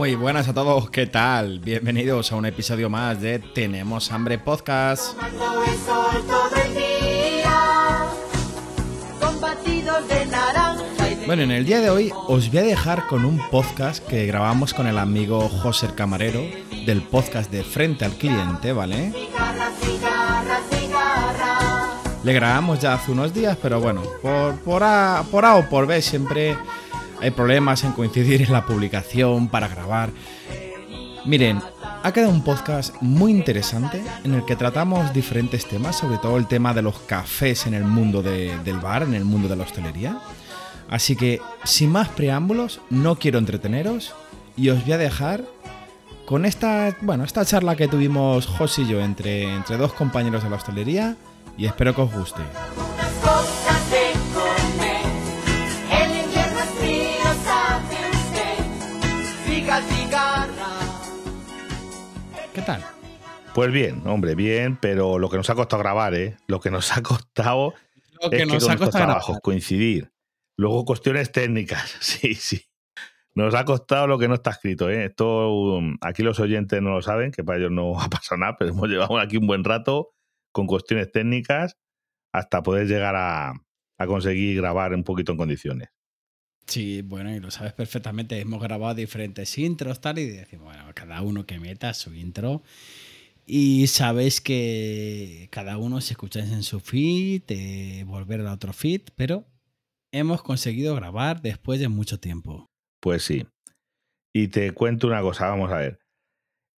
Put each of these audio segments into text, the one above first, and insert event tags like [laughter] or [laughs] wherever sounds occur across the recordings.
Muy buenas a todos, ¿qué tal? Bienvenidos a un episodio más de Tenemos Hambre Podcast. Bueno, en el día de hoy os voy a dejar con un podcast que grabamos con el amigo José Camarero del podcast de Frente al Cliente, ¿vale? Le grabamos ya hace unos días, pero bueno, por, por, A, por A o por B siempre hay problemas en coincidir en la publicación para grabar. Miren, ha quedado un podcast muy interesante en el que tratamos diferentes temas, sobre todo el tema de los cafés en el mundo del bar, en el mundo de la hostelería. Así que, sin más preámbulos, no quiero entreteneros y os voy a dejar con esta, bueno, esta charla que tuvimos José y yo entre, entre dos compañeros de la hostelería y espero que os guste. ¿Qué tal? Pues bien, hombre, bien, pero lo que nos ha costado grabar, ¿eh? Lo que nos ha costado [laughs] Lo que es nos que con costado trabajos grabar. coincidir. Luego cuestiones técnicas, [laughs] sí, sí. Nos ha costado lo que no está escrito, ¿eh? Esto, um, aquí los oyentes no lo saben, que para ellos no [laughs] ha pasado nada, pero hemos llevado aquí un buen rato con cuestiones técnicas hasta poder llegar a, a conseguir grabar un poquito en condiciones. Sí, bueno, y lo sabes perfectamente. Hemos grabado diferentes intros, tal, y decimos, bueno, cada uno que meta su intro. Y sabéis que cada uno se escucháis en su feed, eh, volver a otro feed, pero hemos conseguido grabar después de mucho tiempo. Pues sí. Y te cuento una cosa, vamos a ver.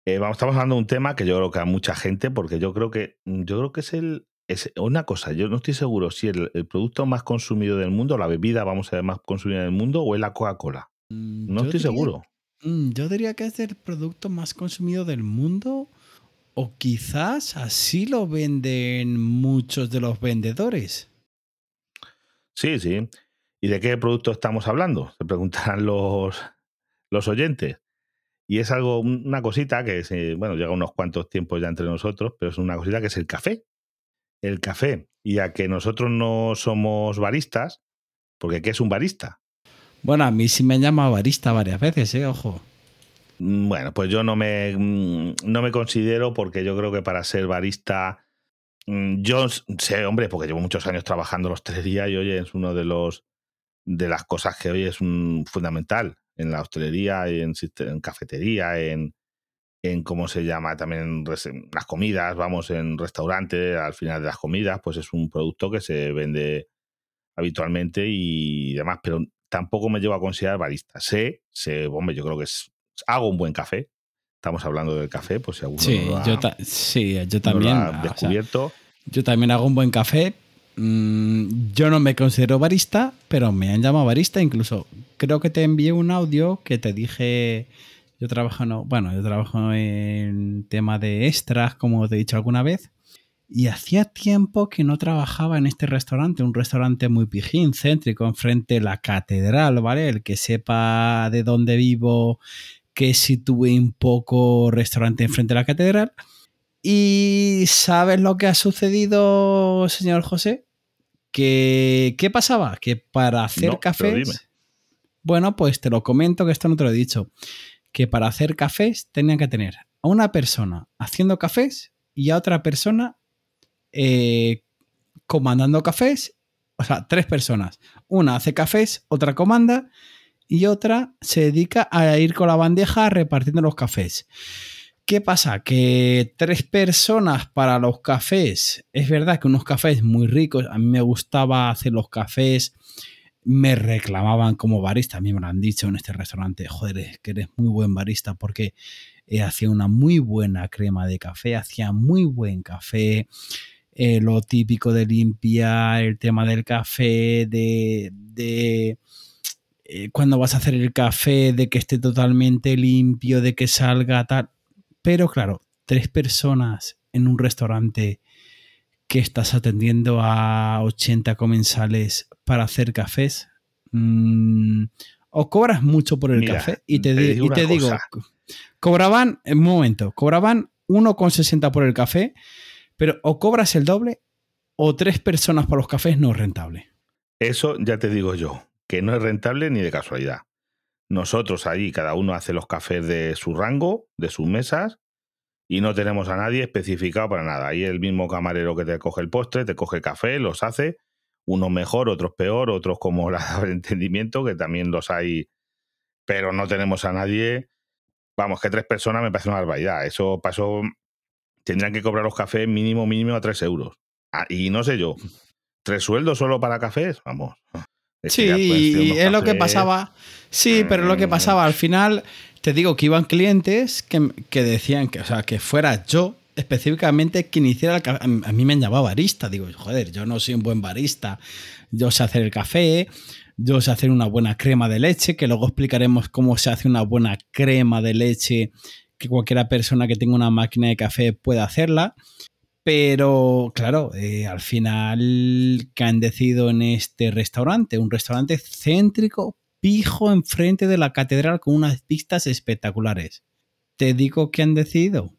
Eh, vamos, estamos hablando de un tema que yo creo que a mucha gente, porque yo creo que yo creo que es el es una cosa, yo no estoy seguro si el, el producto más consumido del mundo, la bebida, vamos a ver, más consumida del mundo, o es la Coca-Cola. Mm, No yo estoy diría- seguro. Mm, Yo diría que es el producto más consumido del mundo, o quizás así lo venden muchos de los vendedores. Sí, sí. ¿Y de qué producto estamos hablando? Se preguntarán los, los oyentes. Y es algo, una cosita que, bueno, llega unos cuantos tiempos ya entre nosotros, pero es una cosita que es el café. El café. Y a que nosotros no somos baristas, porque ¿qué es un barista? Bueno, a mí sí me han llamado barista varias veces, ¿eh? Ojo. Mm, Bueno, pues yo no me, mm, no me considero porque yo creo que para ser barista, mm, yo sé, hombre, porque llevo muchos años trabajando en la hostelería y oye, es uno de los de las cosas que hoy es un, fundamental en la hostelería, y en, en cafetería, en, en cómo se llama también las comidas, vamos, en restaurante, al final de las comidas, pues es un producto que se vende habitualmente y demás, pero tampoco me llevo a considerar barista. Sé, sé, hombre, yo creo que es, hago un buen café. Estamos hablando del café, pues si alguno Sí, no lo ha, yo, sí, yo no lo también. ha o sea, descubierto. yo también hago un buen café. Mm, yo no me considero barista, pero me han llamado barista. Incluso creo que te envié un audio que te dije. Yo trabajo, no, bueno, yo trabajo en tema de extras, como te he dicho alguna vez. Y hacía tiempo que no trabajaba en este restaurante, un restaurante muy pijín, céntrico, enfrente de la catedral, ¿vale? El que sepa de dónde vivo, que situé un poco restaurante enfrente de la catedral. Y ¿sabes lo que ha sucedido, señor José? Que, ¿Qué pasaba? Que para hacer No, cafés... Bueno, pues te lo comento, que esto no te lo he dicho. Que para hacer cafés tenían que tener a una persona haciendo cafés y a otra persona eh, comandando cafés. O sea, tres personas. Una hace cafés, otra comanda y otra se dedica a ir con la bandeja repartiendo los cafés. ¿Qué pasa? Que tres personas para los cafés. Es verdad que unos cafés muy ricos. A mí me gustaba hacer los cafés. Me reclamaban como barista. A mí me lo han dicho en este restaurante. Joder, que eres muy buen barista porque eh, hacía una muy buena crema de café. Hacía muy buen café. Eh, lo típico de limpiar, el tema del café, de, de eh, cuando vas a hacer el café, de que esté totalmente limpio, de que salga tal. Pero claro, tres personas en un restaurante que estás atendiendo a 80 comensales para hacer cafés, mm, o cobras mucho por el Mira, café y te, te di- digo y te una digo, cosa. cobraban, en un momento, cobraban 1,60 por el café, pero o cobras el doble o tres personas para los cafés no es rentable. Eso ya te digo yo, que no es rentable ni de casualidad. Nosotros allí, cada uno hace los cafés de su rango, de sus mesas, y no tenemos a nadie especificado para nada. Ahí el mismo camarero que te coge el postre, te coge el café, los hace, unos mejor, otros peor, otros como la de entendimiento, que también los hay, pero no tenemos a nadie. Vamos, que tres personas me parece una barbaridad. Eso pasó. Tendrían que cobrar los cafés mínimo, mínimo a tres euros. Ah, y no sé yo, ¿tres sueldos solo para cafés? Vamos. Es Sí, es lo que pasaba. Sí, pero lo que Mm. pasaba al final, te digo que iban clientes que, que decían que, o sea, que fuera yo específicamente quien hiciera el café. A mí me llamaba barista. Digo, joder, yo no soy un buen barista. Yo sé hacer el café, yo sé hacer una buena crema de leche, que luego explicaremos cómo se hace una buena crema de leche, que cualquiera persona que tenga una máquina de café pueda hacerla. Pero, claro, eh, al final que han decidido en este restaurante, un restaurante céntrico, pijo enfrente de la catedral con unas vistas espectaculares. Te digo que han decidido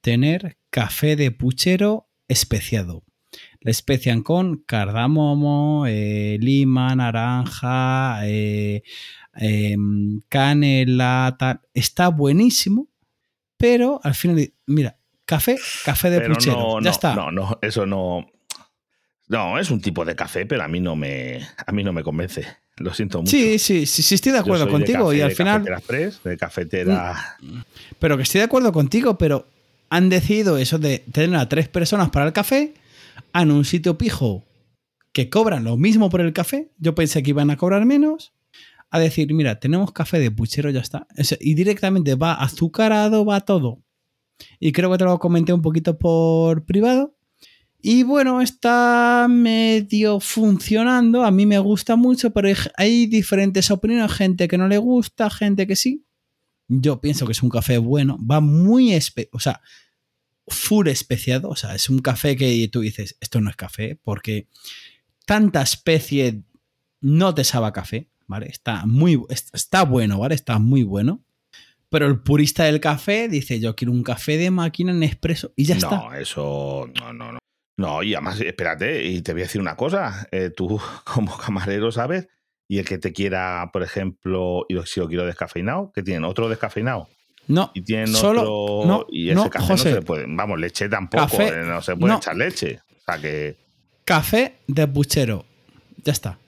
tener café de puchero especiado. Le especian con cardamomo, eh, lima, naranja, eh, em, canela, tal. Está buenísimo, pero al final, mira, café, café de Pero puchero. no, ya no, está. no, no, eso no. No, es un tipo de café, pero a mí no me, a mí no me convence. Lo siento mucho. Sí, sí, sí, sí, estoy de acuerdo de contigo café y al de final, Cafetera Express, de cafetera. pero que estoy de acuerdo contigo, pero han decidido eso de tener a tres personas para el café en un sitio pijo que cobran lo mismo por el café. Yo pensé que iban a cobrar menos. A decir, mira, tenemos café de puchero, ya está. Y directamente va azucarado, va todo. Y creo que te lo comenté un poquito por privado. Y bueno, está medio funcionando. A mí me gusta mucho, pero hay- diferentes opiniones. Gente que no le gusta, gente que sí. Yo pienso que es un café bueno. Va muy... espe- o sea, full especiado. O sea, es un café que tú dices, esto no es café, porque tanta especie no te sabe a café, ¿vale? Está muy... Está bueno, ¿vale? Está muy bueno. Pero el purista del café dice, yo quiero un café de máquina en expreso y ya está. no, eso. No, no, no. No, y además, espérate, y te voy a decir una cosa. eh, tú, [laughs] como camarero, sabes, y el que te quiera, por ejemplo, y si lo quiero descafeinado, que tienen otro descafeinado. No, Y tienen Solo- otro. no, y ese no, café José. no se puede. Vamos, leche tampoco. Café, eh, no se puede no. echar leche. O sea que. café de puchero. Ya está.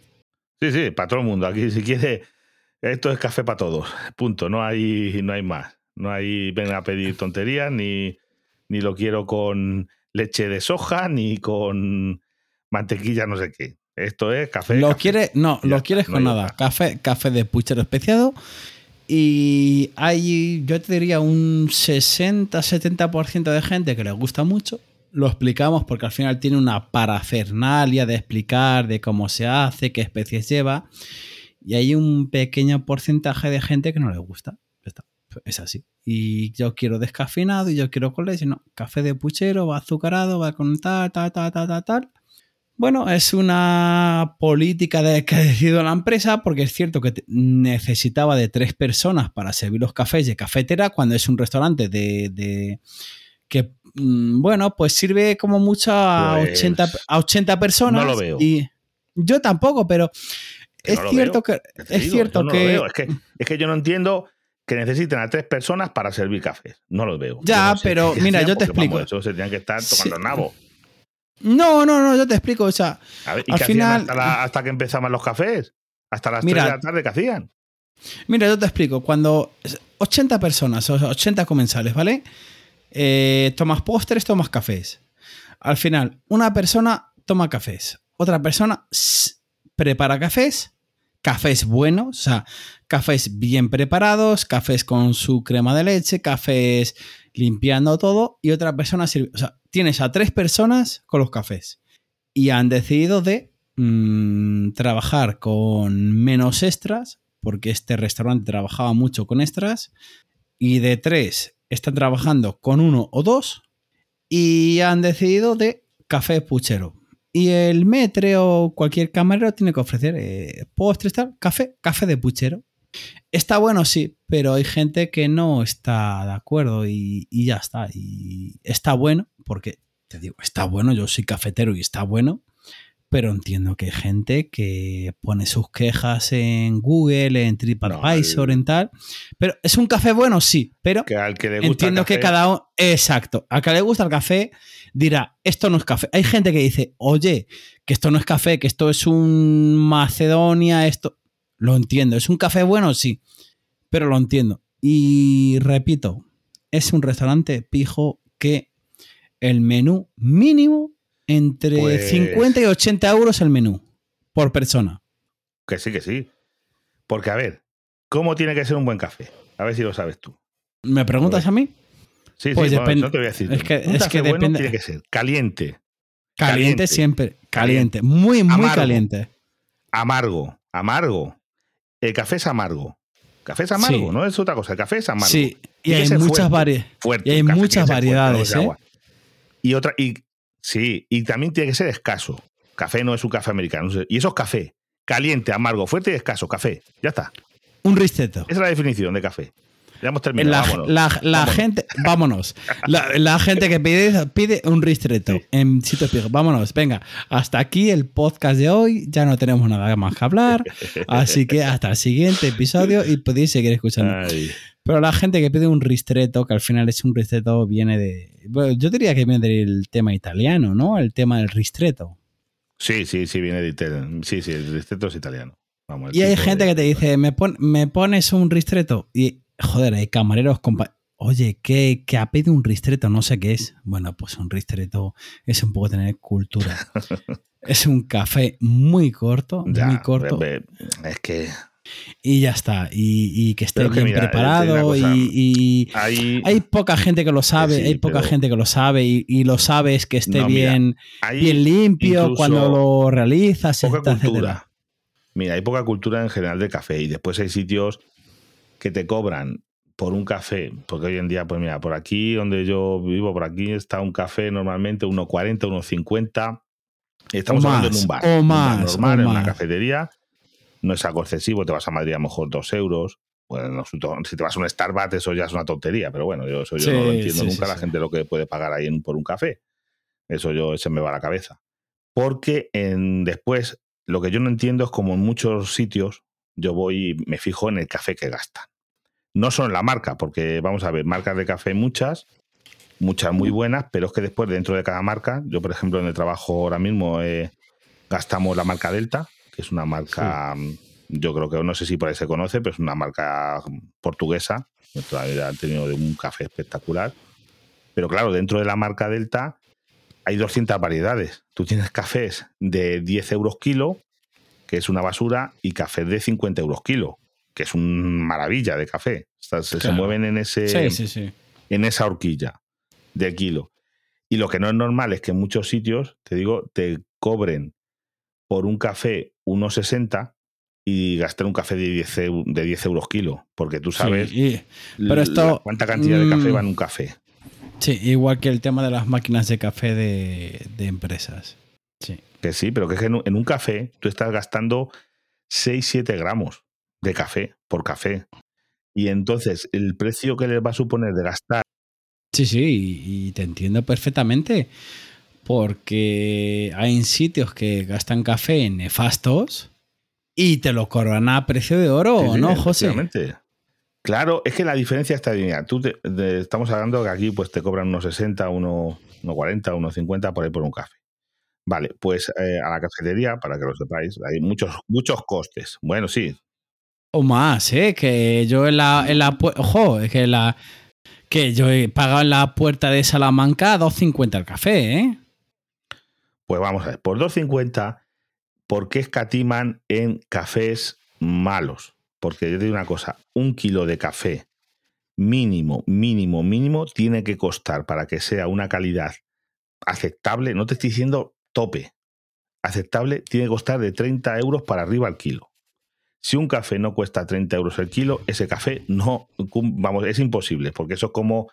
Sí, sí, para todo el mundo. Aquí, si quiere, esto es café para todos. Punto. No hay, no hay más. No hay, ven a pedir tonterías, ni, ni lo quiero con leche de soja, ni con mantequilla, no sé qué. Esto es café. lo quieres, no, Ya lo quieres no con nada. Café, café de puchero especiado. Y hay, yo te diría, un 60-70% de gente que le gusta mucho. Lo explicamos porque al final tiene una parafernalia de explicar de cómo se hace, qué especies lleva. Y hay un pequeño porcentaje de gente que no le gusta. Es así. Y yo quiero descafeinado y yo quiero con leche. No, café de puchero, va azucarado, va con tal, tal, tal, tal, tal, tal. Bueno, es una política de, que ha decidido la empresa porque es cierto que necesitaba de tres personas para servir los cafés de cafetera cuando es un restaurante de, de- que, mm, bueno, pues sirve como mucho a, Pues, 80, a 80 personas. no lo veo. Y yo tampoco, pero es no cierto veo. que es digo, cierto no que lo veo. Es que, es que yo no entiendo que necesiten a tres personas para servir cafés. No los veo. Ya, Yo no sé pero mira, yo te vamos, explico. eso se tenían que estar Sí. tocando el nabo. no, no, no, yo te explico, o sea, A ver, ¿Y Al qué final- hasta, la- hasta que empezaban los cafés? Hasta las Mira. 3 de la tarde, ¿qué hacían? Mira, yo te explico. Cuando 80 personas, o sea, 80 comensales, ¿vale? Eh, tomas postres, tomas cafés. Al final, una persona toma cafés, otra persona prepara cafés, cafés buenos, o sea, cafés bien preparados, cafés con su crema de leche, cafés limpiando todo, y otra persona sirve. O sea, tienes a tres personas con los cafés. Y han decidido de mm, trabajar con menos extras porque este restaurante trabajaba mucho con extras. Y de tres, están trabajando con uno o dos. Y han decidido de café puchero. Y el metre o cualquier camarero tiene que ofrecer eh, postres, café, café de puchero. Está bueno, sí, pero hay gente que no está de acuerdo y, y ya está. Y está bueno, porque te digo, está bueno, yo soy cafetero y está bueno, pero entiendo que hay gente que pone sus quejas en Google, en TripAdvisor, No, el- en tal. Pero es un café bueno, sí, pero Que al que le gusta entiendo el que cada uno. Exacto. A que le gusta el café dirá, esto no es café. Hay gente que dice, oye, que esto no es café, que esto es un Macedonia, esto. Lo entiendo. ¿Es un café bueno? Sí. Pero lo entiendo. Y repito, es un restaurante pijo que el menú mínimo entre Pues- 50 y 80 euros el menú por persona. Que sí, que sí. Porque, a ver, ¿cómo tiene que ser un buen café? A ver si lo sabes tú. ¿Me preguntas a mí? Sí, Pues sí, depende- no te voy a decir. es que- un es café que bueno depende- tiene que ser caliente, Caliente, Caliente. siempre. Caliente. Muy, muy Amargo. caliente. amargo, amargo. El café es amargo. Café es amargo, Sí. no es otra cosa. El café es amargo. Sí, y hay muchas fuerte. variedades. Fuerte. y hay muchas fuerte, variedades, no es ¿eh? Y otra, y sí, y también tiene que ser escaso. Café no es un café americano. Y eso es café. Caliente, amargo, fuerte y escaso. Café. Ya está. Un risteto. Esa es la definición de café. Ya hemos terminado. La, vámonos. la- la Vámonos. gente, vámonos. La, la gente que pide, pide un ristreto en sitio pijo. Vámonos, venga. Hasta aquí el podcast de hoy. Ya no tenemos nada más que hablar. Así que hasta el siguiente episodio y podéis seguir escuchando. Ay. Pero la gente que pide un ristretto, que al final es un ristretto, viene de. bueno, yo diría que viene del tema italiano, ¿no? El tema del ristretto. Sí, sí, sí, viene de Italia. Sí, sí, el ristretto es italiano. Vamos, Y hay gente de- que te dice, ¿me, pon- me pones un ristretto? Y, joder, hay camareros, compa Oye, ¿qué, ¿qué ha pedido un ristretto? No sé qué es. Bueno, pues un ristretto es un poco tener cultura. [laughs] es un café muy corto, Ya, muy corto. Es que Y ya está. Y, y que esté es que bien mira, una preparado. cosa. y, y hay, hay poca gente que lo sabe. sí, hay poca pero- gente que lo sabe. Y, y lo sabes que esté No, mira, bien, limpio cuando lo realizas. poca etcétera, cultura. etcétera. Mira, hay poca cultura en general de café y después hay sitios que te cobran por un café, porque hoy en día, pues mira, por aquí donde yo vivo, por aquí está un café normalmente 1,40, 1,50. Estamos O hablando más, en un bar. o un bar más, normal, o en una cafetería. No es algo excesivo, te vas a Madrid a lo mejor 2 euros. Bueno, si te vas a un Starbucks, eso ya es una tontería, pero bueno, yo, eso yo no lo entiendo sí, nunca sí, la gente lo que puede pagar ahí en- por un café. Eso yo se me va a la cabeza. Porque en, después, lo que yo no entiendo es como en muchos sitios, yo voy y me fijo en el café que gastan. No son la marca, porque vamos a ver, marcas de café muchas, muchas muy buenas, pero es que después dentro de cada marca, yo por ejemplo en el trabajo ahora mismo eh, gastamos la marca Delta, que es una marca, yo creo que no sé si por ahí se conoce, pero es una marca portuguesa, todavía han tenido un café espectacular. Pero claro, dentro de la marca Delta hay 200 variedades. Tú tienes cafés de 10 euros kilo, que es una basura, y cafés de 50 euros kilo, que es una maravilla de café. Se, se Claro. mueven en, ese, Sí, sí, sí. en esa horquilla de kilo. Y lo que no es normal es que en muchos sitios, te digo, te cobren por un café 1,60 y gastar un café de 10, eu- de 10 euros kilo, porque tú sabes Sí, y- pero la- esto, cuánta cantidad de café mm, va en un café. Sí, igual que el tema de las máquinas de café de, de empresas. Sí. Que sí, pero que es que en un, en un café tú estás gastando 6-7 gramos de café por café. Y entonces el precio que les va a suponer de gastar, Sí, sí, y, te entiendo perfectamente. Porque hay sitios que gastan café nefastos y te lo cobran a precio de oro, Sí, ¿no, José? Claro, es que la diferencia está. Mira, tú te- estamos hablando que aquí pues te cobran unos 60, unos, unos 40, unos 50 por ahí por un café. Vale, pues eh, a la cafetería, para que lo sepáis, hay muchos, muchos costes. Bueno, sí, O más, ¿eh? Que yo en la, en la ojo, es que la que yo he pagado en la puerta de Salamanca 2.50 el café, ¿eh? Pues vamos a ver, por 2.50, ¿por qué escatiman en cafés malos? Porque yo te digo una cosa, un kilo de café mínimo, mínimo, mínimo, tiene que costar para que sea una calidad aceptable, no te estoy diciendo tope, aceptable, tiene que costar de 30 euros para arriba al kilo. Si un café no cuesta 30 euros el kilo, ese café no, vamos, es imposible, porque eso es como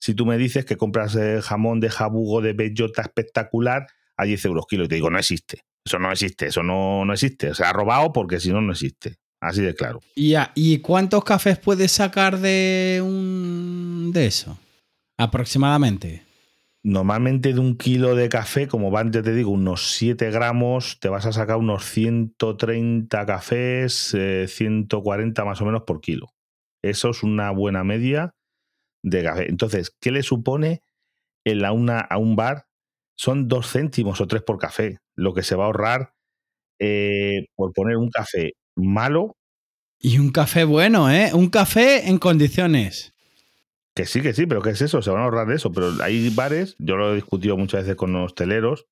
si tú me dices que compras eh, jamón de jabugo de bellota espectacular a 10 euros kilo y te digo, no existe, eso no existe, eso no, no existe, se ha robado porque si no, no existe. Así de claro. ¿Y, ¿Y cuántos cafés puedes sacar de un de eso? Aproximadamente. Normalmente de un kilo de café, como van, ya te digo, unos 7 gramos, te vas a sacar unos 130 cafés, 140 eh, más o menos por kilo. Eso es una buena media de café. Entonces, ¿qué le supone en la una, a un bar? Son dos céntimos o tres por café, lo que se va a ahorrar eh, por poner un café malo. Y un café bueno, ¿eh? Un café en condiciones. Que sí, que sí, pero ¿qué es eso? Se van a ahorrar de eso. Pero hay bares, yo lo he discutido muchas veces con hosteleros,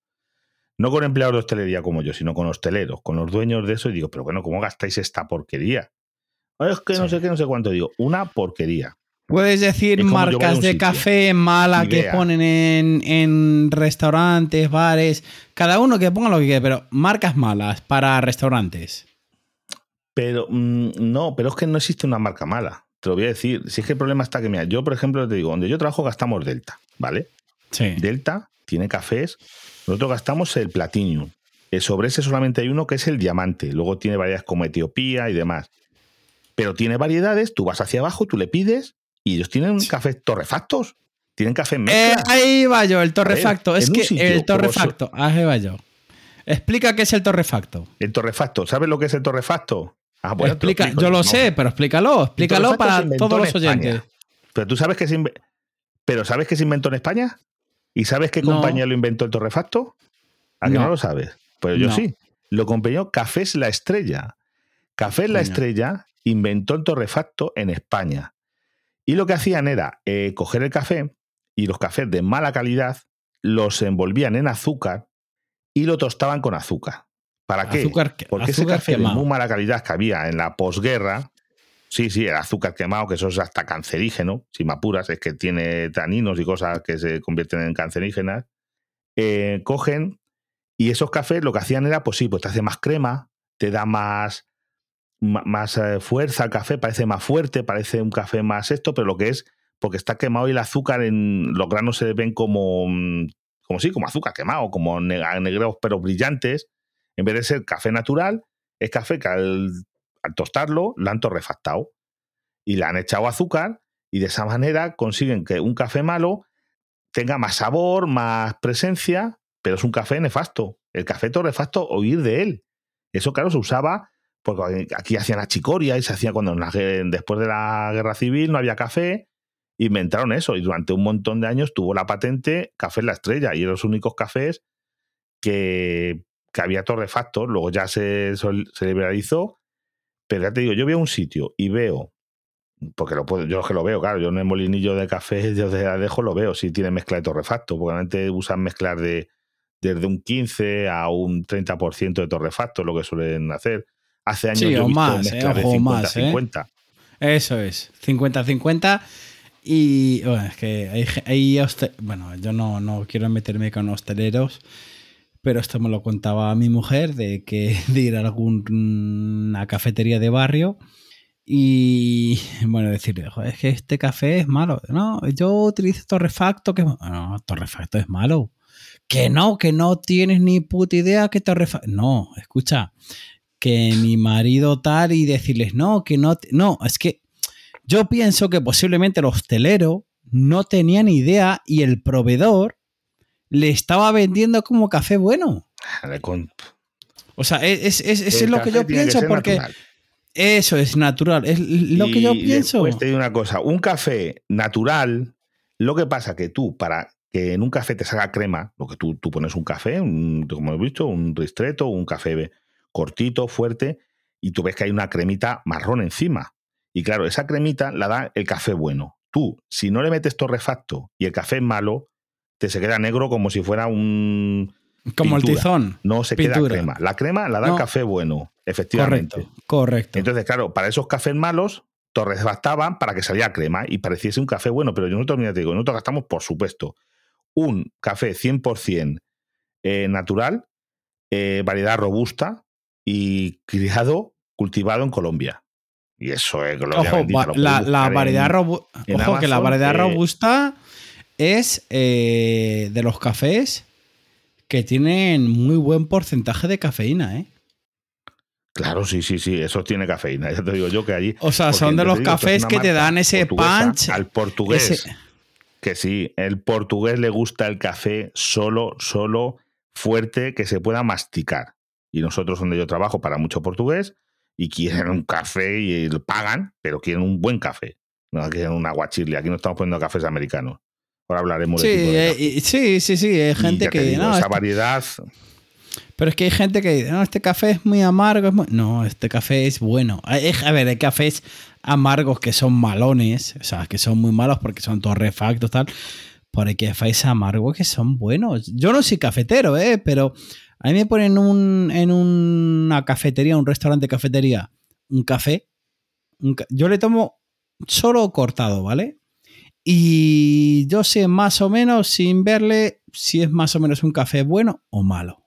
no con empleados de hostelería como yo, sino con hosteleros, con los dueños de eso, y digo, pero bueno, ¿cómo gastáis esta porquería? Es que no sé qué, no sé cuánto digo. Una porquería. Puedes decir marcas de café mala que ponen en, restaurantes, bares, cada uno que ponga lo que quiera, pero marcas malas para restaurantes. Pero mm, no, pero es que no existe una marca mala. Te lo voy a decir. Si es que el problema está que, mira, yo, por ejemplo, te digo, donde yo trabajo gastamos Delta, ¿vale? Sí. Delta tiene cafés, nosotros gastamos el Platinum. Eh, sobre ese solamente hay uno que es el diamante. Luego tiene variedades como Etiopía y demás. Pero tiene variedades, tú vas hacia abajo, tú le pides y ellos tienen cafés torrefactos. Tienen café mezcla. Eh, ahí va yo, el torrefacto. es que el torrefacto, ahí va yo. Explica qué es el torrefacto. El torrefacto, ¿sabes lo que es el torrefacto? Ah, bueno, Explica, yo lo sé, pero explícalo, explícalo para todos los oyentes. Pero tú sabes que se pero sabes que se inventó en España y sabes qué compañía lo inventó el torrefacto. ¿A qué no, lo sabes? Pues yo sí. Lo compró Cafés La Estrella. Cafés La Estrella inventó el torrefacto en España. Y lo que hacían era eh, coger el café y los cafés de mala calidad los envolvían en azúcar y lo tostaban con azúcar. ¿Para qué? Porque ese café de muy mala calidad que había en la posguerra, sí, sí, el azúcar quemado, que eso es hasta cancerígeno, si me apuras, es que tiene taninos y cosas que se convierten en cancerígenas, eh, cogen y esos cafés lo que hacían era, pues sí, pues te hace más crema, te da más, más eh, fuerza el café, parece más fuerte, parece un café más esto, pero lo que es, porque está quemado y el azúcar en los granos se ven como, mm, como sí, como azúcar quemado, como negros pero brillantes, en vez de ser café natural, es café que al, tostarlo lo han torrefactado y le han echado azúcar y de esa manera consiguen que un café malo tenga más sabor, más presencia, pero es un café nefasto. El café torrefacto, oír de él. Eso, claro, se usaba porque aquí hacían achicoria y se hacía cuando después de la guerra civil no había café, inventaron eso y durante un montón de años tuvo la patente Café La Estrella y eran los únicos cafés que, que había torrefactos, luego ya se, se liberalizó, pero ya te digo, yo veo un sitio y veo, porque lo puedo, yo que lo veo, claro, yo en el molinillo de café, [laughs] yo de Adejo lo veo, si tiene mezcla de torrefacto, porque realmente usan mezclar de desde un 15 a un 30% de torrefacto, lo que suelen hacer Hace años yo he visto más, eh, de 50-50. Eh. Eso es, 50-50. Y bueno, es que hay, hay bueno, yo no, no quiero meterme con hosteleros, pero esto me lo contaba mi mujer de que [laughs] de ir a alguna cafetería de barrio y bueno, decirle, es que este café es malo. No, yo utilizo torrefacto, que no, torrefacto es malo. Que no, que no tienes ni puta idea que torrefacto. No, escucha, que mi marido tal y decirles, no, que no, no, es que yo pienso que posiblemente el hostelero no tenía ni idea y el proveedor le estaba vendiendo como café bueno. [laughs] O sea, es, es, lo que yo pienso porque... Eso es natural, es lo que yo pienso. Pues te digo una cosa, un café natural, lo que pasa que tú, para que en un café te salga crema, lo que tú, tú pones un café, como he visto, un ristreto, un café cortito, fuerte, y tú ves que hay una cremita marrón encima. Y claro, esa cremita la da el café bueno. Tú, si no le metes torrefacto y el café es malo, te se queda negro como si fuera un... Como el tizón. No se queda crema. La crema la da el café bueno, efectivamente. Correcto, correcto. Entonces, claro, para esos cafés malos, torrefactaban para que saliera crema y pareciese un café bueno. Pero yo nosotros, mira, te digo, nosotros gastamos, por supuesto, un café 100% eh, natural, eh, variedad robusta, y criado cultivado en Colombia. Y eso es Ojo, la, variedad Ojo que la variedad robusta es eh, de los cafés que tienen muy buen porcentaje de cafeína, ¿eh? Claro, sí, sí, sí, eso tiene cafeína. [laughs] Ya te digo yo que allí. O sea, son de los cafés que te dan ese punch. Al portugués. Que sí, el portugués le gusta el café solo, solo, fuerte, que se pueda masticar. Y nosotros, donde yo trabajo, para mucho portugués, y quieren un café y lo pagan, pero quieren un buen café. No quieren un aguachile. Aquí no estamos poniendo cafés americanos. Ahora hablaremos sí, de, eh, Sí, sí, sí. Hay gente que. esa este variedad. Pero es que hay gente que dice, no, este café es muy amargo. No, este café es bueno. A ver, hay cafés amargos que son malones, o sea, que son muy malos porque son torrefactos, tal. Pero hay cafés amargos que son buenos. Yo no soy cafetero, ¿eh? Pero a mí me ponen un, en una cafetería, un restaurante cafetería, un café. yo le tomo solo cortado, ¿vale? Y yo sé más o menos, sin verle, si es más o menos un café bueno o malo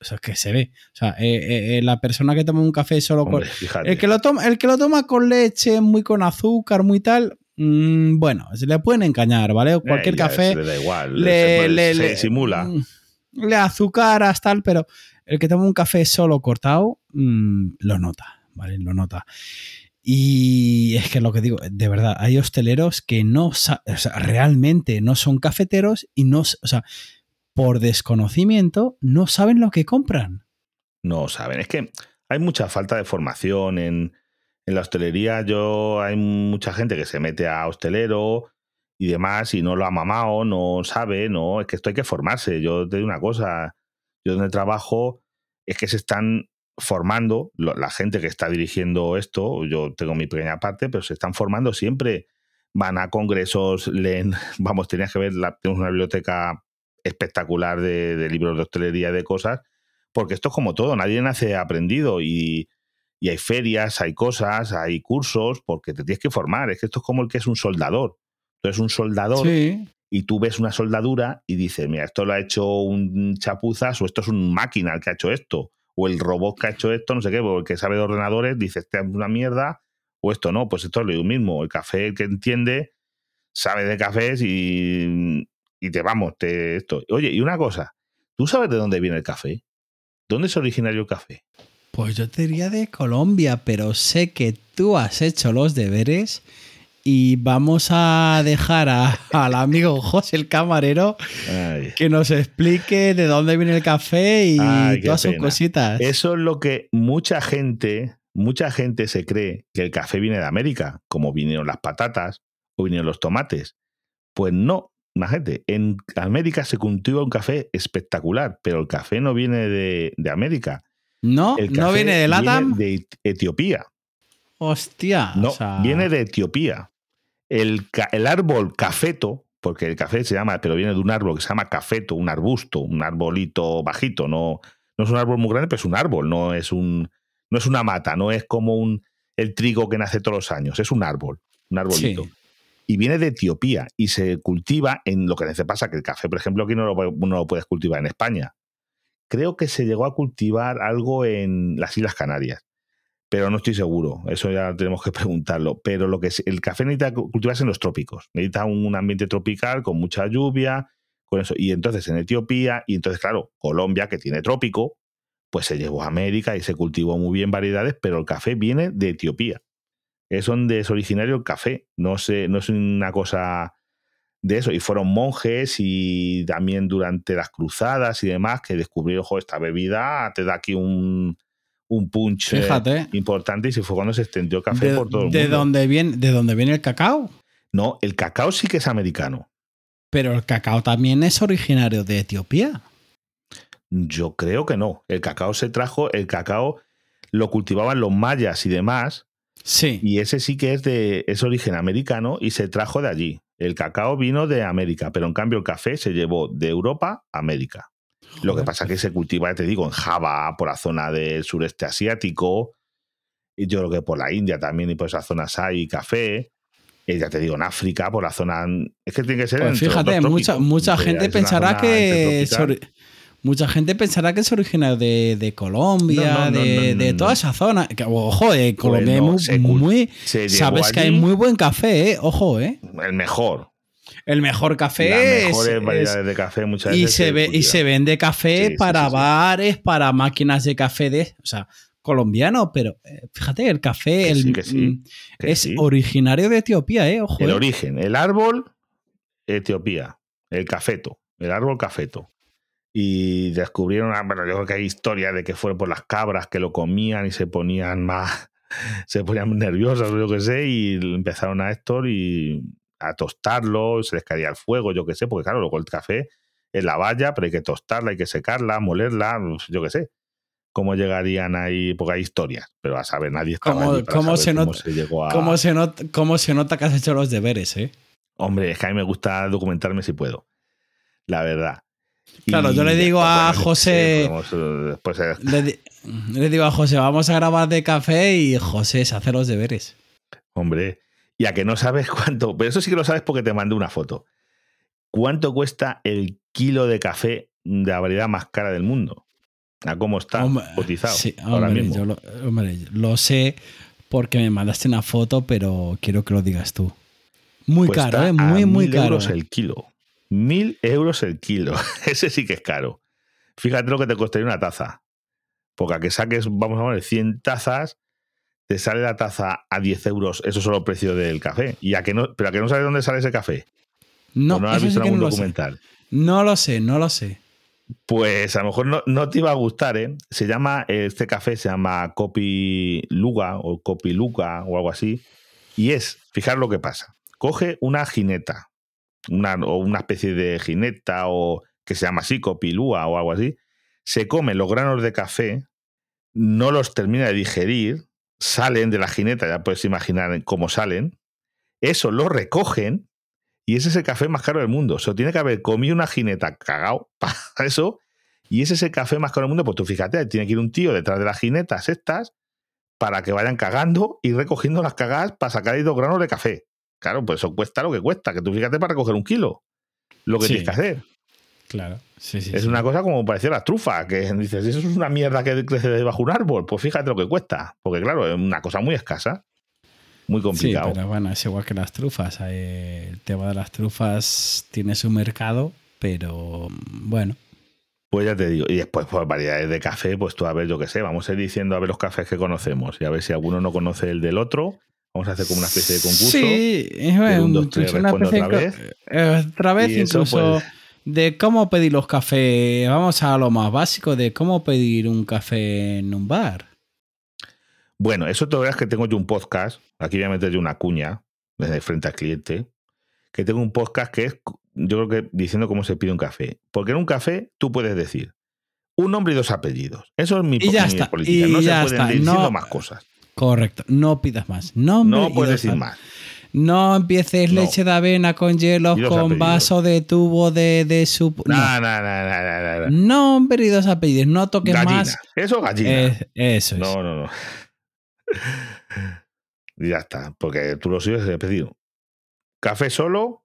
eso es que se ve. O sea, eh, eh, eh, la persona que toma un café solo con. El que, lo toma, el que lo toma con leche, muy con azúcar, muy tal. Mm, bueno, se le pueden engañar, ¿vale? Cualquier café. Le da igual, le, se, simula. Mm, le azucaras, tal, pero el que toma un café solo cortado, mm, lo nota, ¿vale? Lo nota. Y es que lo que digo, de verdad, hay hosteleros que no, realmente no son cafeteros y no, o sea, por desconocimiento, no saben lo que compran. No saben. Es que hay mucha falta de formación en, la hostelería. Yo hay mucha gente que se mete a hostelero y demás y no lo ha mamado, no sabe, no, es que esto hay que formarse. Yo te digo una cosa, yo donde trabajo es que se están formando, la gente que está dirigiendo esto, yo tengo mi pequeña parte, pero se están formando siempre. Van a congresos, leen, [laughs] vamos, tenías que ver, tenemos una biblioteca espectacular de, libros de hostelería, de cosas, porque esto es como todo, nadie nace aprendido y, hay ferias, hay cosas, hay cursos, porque te tienes que formar. Es que esto es como el que es un soldador. Tú eres un soldador y tú ves una soldadura y dices, mira, esto lo ha hecho un chapuzas o esto es un máquina el que ha hecho esto, o el robot que ha hecho esto, no sé qué, porque sabe de ordenadores dice, este es una mierda, o esto no, pues esto es lo mismo. El café, que entiende, sabe de cafés y y te vamos, te esto. Oye, y una cosa, ¿tú sabes de dónde viene el café? ¿Dónde es originario el café? Pues yo te diría de Colombia, pero sé que tú has hecho los deberes y vamos a dejar al amigo José el camarero que nos explique de dónde viene el café y todas sus cositas. Eso es lo que mucha gente, mucha gente se cree que el café viene de América, como vinieron las patatas o vinieron los tomates. Pues no, Imagínate, en América se cultiva un café espectacular, pero el café no viene de, América. No, no viene de Latam. Viene de Etiopía. Hostia. No, viene de Etiopía. El, el, árbol cafeto, porque el café se llama, pero viene de un árbol que se llama cafeto, un arbusto, un arbolito bajito. No, no es un árbol muy grande, pero es un árbol, no es, un, no es una mata, no es como un, el trigo que nace todos los años, es un árbol, un arbolito y viene de Etiopía y se cultiva en lo que se pasa que el café, por ejemplo, aquí no lo, no lo puedes cultivar en España. Creo que se llegó a cultivar algo en las Islas Canarias, pero no estoy seguro. Eso ya tenemos que [laughs] preguntarlo. Pero lo que es, el café necesita cultivarse en los trópicos. Necesita un ambiente tropical con mucha lluvia, con eso. Y entonces en Etiopía, y entonces, claro, Colombia, que tiene trópico, pues se llevó a América y se cultivó muy bien variedades, pero el café viene de Etiopía es donde es originario el café. No, sé, no es una cosa de eso. Y fueron monjes y también durante las cruzadas y demás que descubrieron, ojo, esta bebida te da aquí un, un punch importante y se fue cuando se extendió café por todo el de mundo. Dónde viene, ¿De dónde viene el cacao? No, el cacao sí que es americano. Pero el cacao también es originario de Etiopía. Yo creo que no. El cacao se trajo, el cacao lo cultivaban los mayas y demás, Sí. Y ese sí que es de es origen americano y se trajo de allí. El cacao vino de América, pero en cambio el café se llevó de Europa a América. Lo que pasa es que se cultiva, te digo, en Java, por la zona del sureste asiático, y yo creo que por la India también y por esas zonas hay café. Y ya te digo, en África, por la zona. Es que tiene que ser. Pues fíjate, mucha, mucha gente pensará que. mucha gente pensará que es originario de, de Colombia, No, no, no, de, no, de toda esa zona. Que, Ojo, eh, Colombia Bueno, es se muy, se sabes que hay muy buen café, eh. Ojo, eh. El mejor. El mejor café Las mejores es- variedades de café muchas y veces. se ve y se vende café Sí, para sí, bares, para máquinas de café de, o sea, colombiano, pero eh, fíjate, el café Que el- sí, que sí, mm, que es originario de Etiopía, eh, ojo. El eh. origen, el árbol, Etiopía, el cafeto, el árbol cafeto. Y descubrieron, ah, bueno, yo creo que hay historias de que fueron por las cabras que lo comían y se ponían más, [laughs] se ponían nerviosas yo qué sé, y empezaron a Héctor y a tostarlo, se les caía el fuego, yo qué sé, porque claro, luego el café es la valla, pero hay que tostarla, hay que secarla, molerla, yo qué sé. ¿Cómo llegarían ahí? Porque hay historias, pero a saber, nadie estaba ¿Cómo- allí para cómo saber se cómo nota- se llegó a... ¿Cómo se, nota, ¿Cómo se nota que has hecho los deberes, eh? Hombre, es que a mí me gusta documentarme si puedo. La verdad. Claro, yo le digo después, a José- podemos, eh, después, eh, Le, di- le digo a José, vamos a grabar de café y José se hace los deberes. hombre, y a que no sabes [laughs] cuánto, pero eso sí que lo sabes porque te mandé una foto. ¿Cuánto cuesta el kilo de café de la variedad más cara del mundo? ¿A cómo está Hombre, cotizado sí, ahora hombre, mismo? yo lo, hombre, lo sé porque me mandaste una foto, pero quiero que lo digas tú. Muy caro, ¿eh? Muy, a muy mil caro. euros el kilo. Mil euros el kilo. [laughs] Ese sí que es caro. Fíjate lo que te costaría una taza. Porque a que saques, vamos a poner, 100 tazas, te sale la taza a 10 euros. Eso es solo el precio del café. Y a que no, pero a que no sabes dónde sale ese café. No, ¿O no has visto sí algún no lo sé. documental. No lo sé, no lo sé. Pues a lo mejor no, no te iba a gustar, ¿eh? Se llama, este café se llama Copi Luga o Copi Luca o algo así. Y es, fijar lo que pasa. Coge una jineta, una, o una especie de jineta o que se llama así, Copilúa o algo así. Se come los granos de café, no los termina de digerir, salen de la jineta, ya puedes imaginar cómo salen. Eso lo recogen y ese es el café más caro del mundo. Se lo tiene que haber comido una jineta cagao [laughs] para eso. Y ese es el café más caro del mundo. Pues tú fíjate, tiene que ir un tío detrás de las jinetas estas para que vayan cagando y recogiendo las cagadas para sacar ahí dos granos de café. Claro, pues eso cuesta lo que cuesta. Que tú fíjate para recoger un kilo. Lo que Sí. tienes que hacer. Claro. Sí, sí, Es sí. una cosa como parecía las trufas, que dices, eso es una mierda que crece debajo de un árbol. Pues fíjate lo que cuesta. Porque claro, es una cosa muy escasa. Muy Sí, complicado. pero bueno, es igual que las trufas. eh, El tema de las trufas tiene su mercado, pero bueno. Pues ya te digo, y después por variedades de café, pues tú a ver, yo qué sé, vamos a ir diciendo a ver los cafés que conocemos y a ver si alguno no conoce el del otro. Vamos a hacer como una especie de concurso. Sí, es un, un- dos, tres, una especie otra de vez. eh, otra vez Y eso, incluso pues- de cómo pedir los cafés. Vamos a lo más básico de cómo pedir un café en un bar. Bueno, eso te verás que tengo yo un podcast, aquí voy a meter yo una cuña, desde frente al cliente, que tengo un podcast que es, yo creo que diciendo cómo se pide un café. Porque en un café tú puedes decir un nombre y dos apellidos. Eso es mi, Y ya mi está, política. y no ya se pueden está, ir diciendo no- más cosas. Correcto. No pidas más. Nombre No puedes decir más. No empieces No. leche de avena con hielo, Y dos con apellidos. vaso de tubo de, de su. No, No. no, no, no, no, y dos apellidos. No toques Gallina. más. Eso gallina. Es- eso es. No, no, no. [laughs] Y ya está, porque tú lo sigues he pedido. Café solo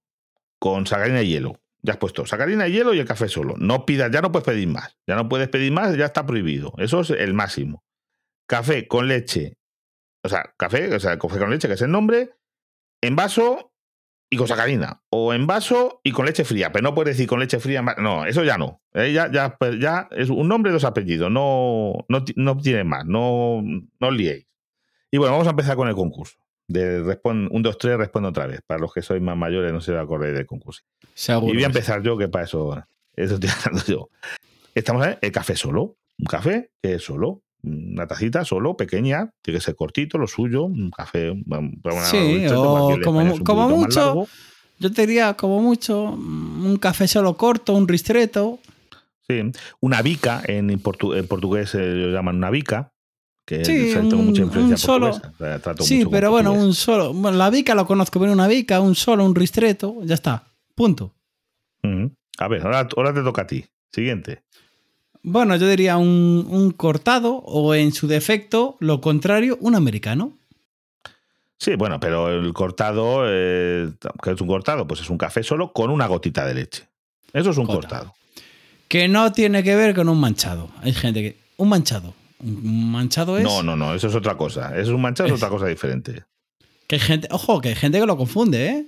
con sacarina y hielo. Ya has puesto sacarina y hielo y el café solo. No pidas, ya no puedes pedir más. Ya no puedes pedir más, ya está prohibido. Eso es el máximo. Café con leche. O sea, café, o sea, café con leche, que es el nombre, en vaso y con sacarina. O en vaso y con leche fría. Pero no puedes decir con leche fría. en No, eso ya no. Eh, ya, ya, pues ya es un nombre y dos apellidos. No, no, no tiene más. No, no os liéis. Y bueno, vamos a empezar con el concurso. De respon- un, dos, tres, respondo otra vez. Para los que sois más mayores, no se va a acordar del concurso. Seguro. Y voy a empezar yo, que para eso, eso estoy hablando yo. Estamos en el café solo. Un café que es solo. Una tacita solo, pequeña. Tiene que ser cortito, lo suyo. Un café. Sí, un o como- un mucho. Yo te diría, como mucho, mm, un café solo corto, un ristreto. Sí. Una bica, en, portu- en portugués se lo llaman una bica. Que Sí, tengo mucha un- influencia un solo. portuguesa, trato Sí, mucho pero bueno, portugués. un solo. Bueno, la bica lo conozco, pero una bica, un solo, un ristreto, ya está. Punto. A ver, ahora, ahora te toca a ti. Siguiente. Bueno, yo diría un, un cortado o en su defecto, lo contrario, un americano. Sí, bueno, pero el cortado, eh, ¿qué es un cortado? Pues es un café solo con una gotita de leche. Eso es un Jota. cortado. Que no tiene que ver con un manchado. Hay gente que. Un manchado. Un manchado es. No, no, no, eso es otra cosa. Es un manchado, es otra cosa diferente. Que hay gente. Ojo, que hay gente que lo confunde, ¿eh?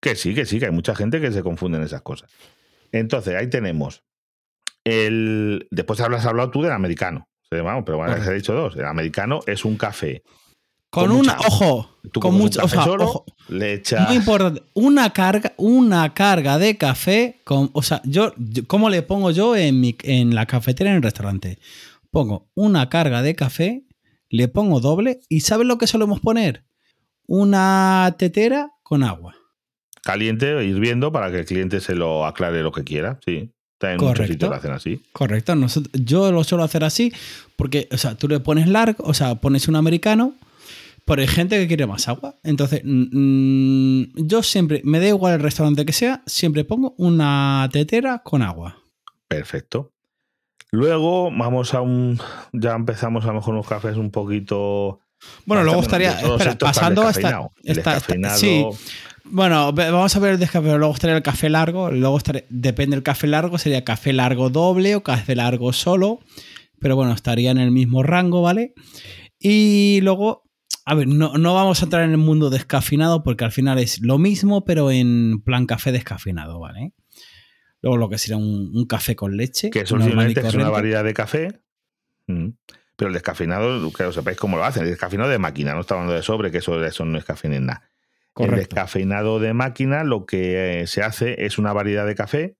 Que sí, que sí, que hay mucha gente que se confunde en esas cosas. Entonces, ahí tenemos. El. Después habrás hablado tú del americano. Vamos, pero bueno, he dicho dos. El americano es un café. Con, Con una. mucha- Ojo. Con coges un mucha. O café sea, solo, ojo, le echas. Muy importante. Una carga, una carga de café. Con, o sea, yo, yo- ¿cómo le pongo yo en, mi, en la cafetera en el restaurante? Pongo una carga de café, le pongo doble y ¿sabes lo que solemos poner? Una tetera con agua. caliente, hirviendo para que el cliente se lo aclare lo que quiera. Sí. Está en muchos Correcto. sitios lo hacen así. Correcto. Nosotros- yo lo suelo hacer así porque, o sea, tú le pones largo, o sea, pones un americano, pero hay gente que quiere más agua. Entonces, yo siempre, me da igual el restaurante que sea, siempre pongo una tetera con agua. Perfecto. Luego vamos a un. Ya empezamos a lo mejor unos cafés un poquito. Bueno, luego estaría, espera, pasando hasta, está- sí, bueno, vamos a ver el descafeinado, luego estaría el café largo, luego estaría, depende del café largo, sería café largo doble o café largo solo, pero bueno, estaría en el mismo rango, ¿vale? Y luego, a ver, no, no vamos a entrar en el mundo descafeinado porque al final es lo mismo, pero en plan café descafeinado, ¿vale? Luego lo que sería un, un café con leche. Que y simplemente es una variedad de café. Mm. Pero el descafeinado, que lo sepáis cómo lo hacen. El descafeinado de máquina, no está hablando de sobre, que eso, eso no es café nada. El Correcto. descafeinado de máquina lo que eh, se hace es una variedad de café.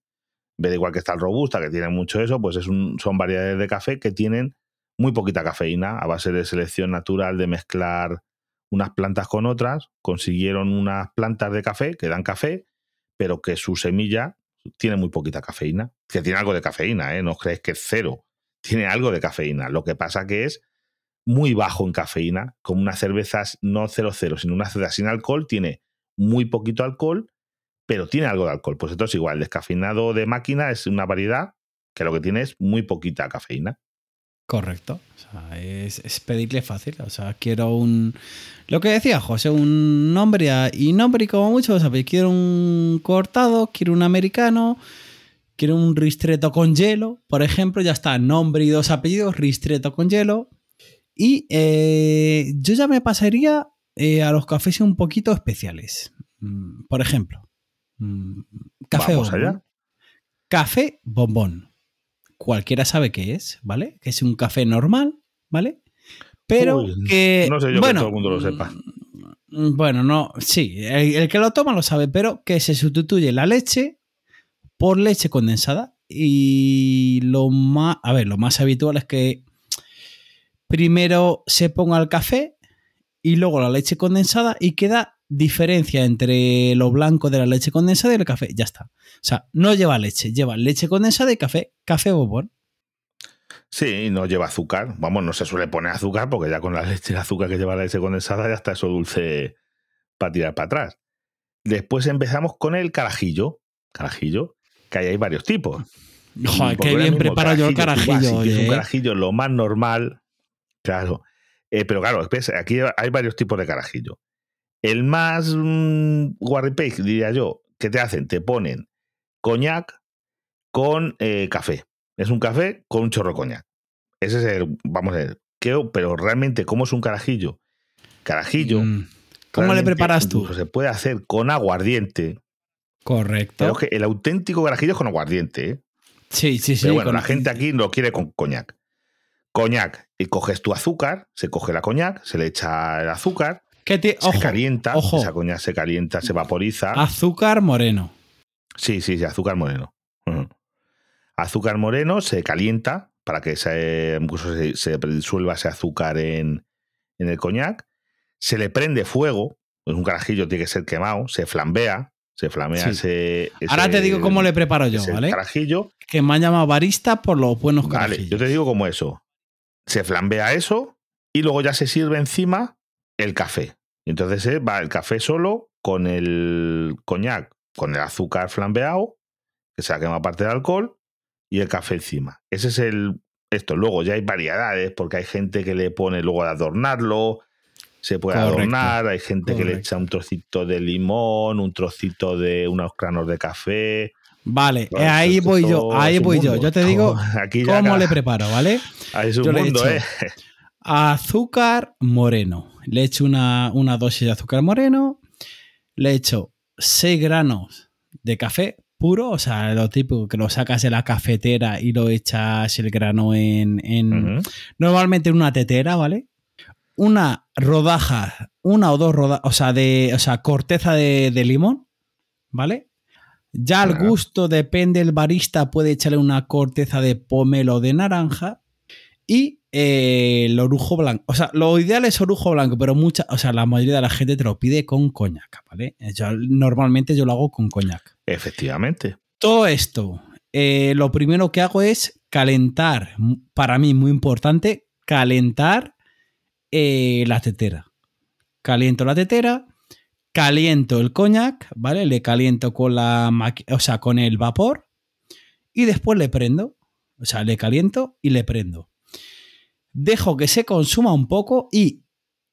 De igual que está el robusta, que tiene mucho eso, pues es un- son variedades de café que tienen muy poquita cafeína a base de selección natural, de mezclar unas plantas con otras. Consiguieron unas plantas de café que dan café, pero que su semilla tiene muy poquita cafeína. Que tiene algo de cafeína, ¿eh? No os creéis que es cero. Tiene algo de cafeína. Lo que pasa que es muy bajo en cafeína, como unas cervezas no 0,0, sino una cerveza sin alcohol, tiene muy poquito alcohol, pero tiene algo de alcohol. Pues esto es igual, el descafeinado de máquina es una variedad que lo que tiene es muy poquita cafeína. Correcto. O sea, es, es pedirle fácil. O sea, quiero un. Lo que decía José, un nombre y nombre y como mucho, ¿sabéis? Quiero un cortado, quiero un americano, quiero un ristreto con hielo, por ejemplo, ya está, nombre y dos apellidos, ristreto con hielo. Y eh, yo ya me pasaría eh, a los cafés un poquito especiales. Mm, Por ejemplo, mm, café Vamos bombón. allá. Café bombón cualquiera sabe qué es, ¿vale? Que es un café normal, ¿vale? Pero Uy, que. no sé yo que bueno, todo el mundo lo sepa. mm, Bueno, no, sí, el, el que lo toma lo sabe, pero que se sustituye la leche por leche condensada. Y lo más. A ver, lo más habitual es que primero se ponga el café y luego la leche condensada y queda diferencia entre lo blanco de la leche condensada y el café. Ya está. O sea, no lleva leche, lleva leche condensada y café, café bombón. Sí, no lleva azúcar. Vamos, no se suele poner azúcar porque ya con la leche, el azúcar que lleva la leche condensada ya está eso dulce para tirar para atrás. Después empezamos con el carajillo. Carajillo, que ahí hay varios tipos. Joder, qué bien yo el carajillo. oye, un ¿eh? carajillo lo más normal, claro. Eh, pero claro, ves, aquí hay varios tipos de carajillo. El más mm, guarripeix, diría yo, que te hacen, te ponen coñac con eh, café. Es un café con un chorro coñac. Ese es el, vamos a ver, ¿qué- pero realmente, ¿cómo es un carajillo? Carajillo. Mm. ¿Cómo le preparas tú? Se puede hacer con aguardiente. Correcto. Pero que el auténtico carajillo es con aguardiente, ¿eh? Sí, sí, sí. Pero bueno, con- la gente aquí lo quiere con coñac. Coñac, y coges tu azúcar, se coge la coñac, se le echa el azúcar, ¿Qué te- se calienta, ojo. esa coñac se calienta, se vaporiza. azúcar moreno. Sí, sí, sí, azúcar moreno. Azúcar moreno se calienta para que se, incluso se, se disuelva ese azúcar en, en el coñac. Se le prende fuego, pues un carajillo tiene que ser quemado, se flambea, se flamea Sí. ese, Ahora te digo cómo le preparo yo, ¿vale? carajillo. Que me han llamado barista por los buenos Vale, carajillos. yo te digo como eso. Se flambea eso y luego ya se sirve encima el café. Y entonces eh, va el café solo con el coñac, con el azúcar flambeado, que se ha quemado parte del alcohol, y el café encima. Ese es el. Esto. Luego ya hay variedades, porque hay gente que le pone luego de adornarlo. se puede Correcto. adornar, hay gente que le echa un trocito de limón, un trocito de unos granos de café. Vale, Bueno, eh, ahí esto voy yo, ahí voy yo. mundo. Yo te digo [laughs] Aquí cómo le preparo, ¿vale? [laughs] Es un Yo le he mundo, hecho- ¿eh? Azúcar moreno. Le echo una, una dosis de azúcar moreno. Le echo 6 granos de café puro, o sea, lo típico que lo sacas de la cafetera y lo echas el grano en, normalmente en una tetera, ¿vale? Una rodaja, una o dos rodajas, o sea, de, o sea, corteza de, de limón, ¿vale? Ya al gusto, depende, el barista puede echarle una corteza de pomelo de naranja y eh, el orujo blanco. O sea, lo ideal es orujo blanco, pero mucha, o sea, la mayoría de la gente te lo pide con coñac, ¿vale? Yo, normalmente yo lo hago con coñac. Efectivamente. Todo esto, eh, lo primero que hago es calentar, para mí muy importante, calentar eh, la tetera. Caliento la tetera, caliento el coñac, ¿vale? Le caliento con la o sea, con el vapor y después le prendo. O sea, le caliento y le prendo. Dejo que se consuma un poco y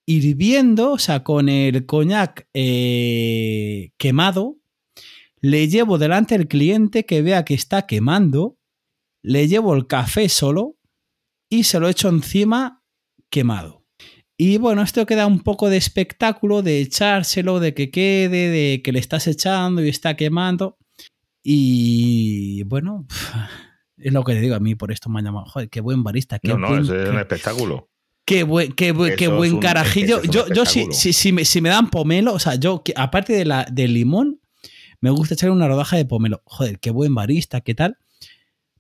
hirviendo, o sea, con el coñac eh, quemado, le llevo delante al cliente que vea que está quemando, le llevo el café solo y se lo echo encima quemado. Y bueno, esto queda un poco de espectáculo, de echárselo, de que quede, de que le estás echando y está quemando. Y bueno, es lo que te digo a mí, por esto me han llamado. Joder, qué buen barista, qué No, no, buen, es un espectáculo. Qué buen, qué buen, qué Eso es buen un- carajillo. es Yo, yo si, si, si me, si me dan pomelo, o sea, yo, aparte de la, del limón, me gusta echarle una rodaja de pomelo. Joder, qué buen barista, qué tal.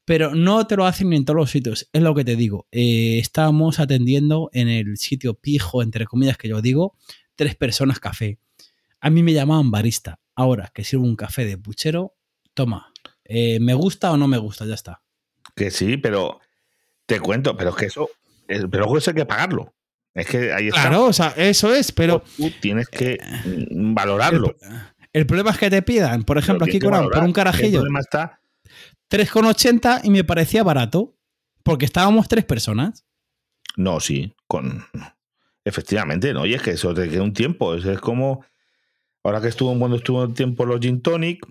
Pero no te lo hacen en todos los sitios. Es lo que te digo. Eh, estábamos atendiendo en el sitio pijo, entre comillas, que yo digo, tres personas café. A mí me llamaban barista. Ahora que sirvo un café de puchero, toma. Eh, ¿Me gusta o no me gusta? Ya está. Que sí, pero te cuento, pero es que eso, es- pero luego eso hay que pagarlo. Es que ahí está. Claro, o sea, eso es, pero Tú tienes que mm, valorarlo. El, el problema es que te pidan, por ejemplo, aquí cobraban por un carajillo El problema está 3,80 y me parecía barato. Porque estábamos tres personas. No, sí, con. Efectivamente, no. Y es que eso te queda un tiempo. Es, es como. Ahora que estuvo cuando estuvo un tiempo los Gin Tonic,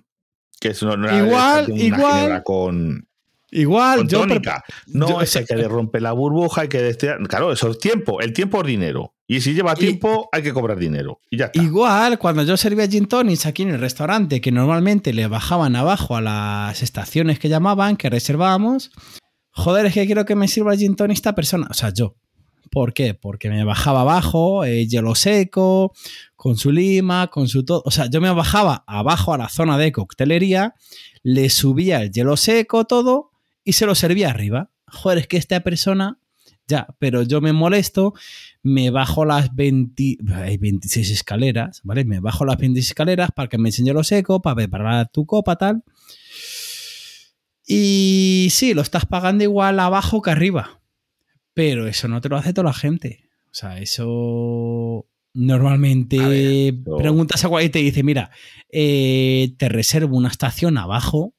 que eso no, no era Igual, una igual. con, Igual, con yo. tónica. No, yo- es que hay que romper la burbuja, hay que destilar. Claro, eso es tiempo. El tiempo es dinero. Y si lleva Y- tiempo, hay que cobrar dinero. Y ya está. Igual, cuando yo servía gin tonics aquí en el restaurante, que normalmente le bajaban abajo a las estaciones que llamaban, que reservábamos, joder, es que quiero que me sirva el gin tonic esta persona. O sea, yo. ¿Por qué? Porque me bajaba abajo, eh, hielo seco, con su lima, con su todo. O sea, yo me bajaba abajo a la zona de coctelería, le subía el hielo seco, todo, y se lo servía arriba. Joder, es que esta persona, ya, pero yo me molesto, me bajo las 20, hay 26 escaleras, ¿vale? Me bajo las 26 escaleras para que me enseñe lo seco, para preparar tu copa, tal. Y sí, lo estás pagando igual abajo que arriba. Pero eso no te lo hace toda la gente. O sea, eso normalmente A ver, eso- preguntas a cuál y te dice, mira, eh, te reservo una estación abajo,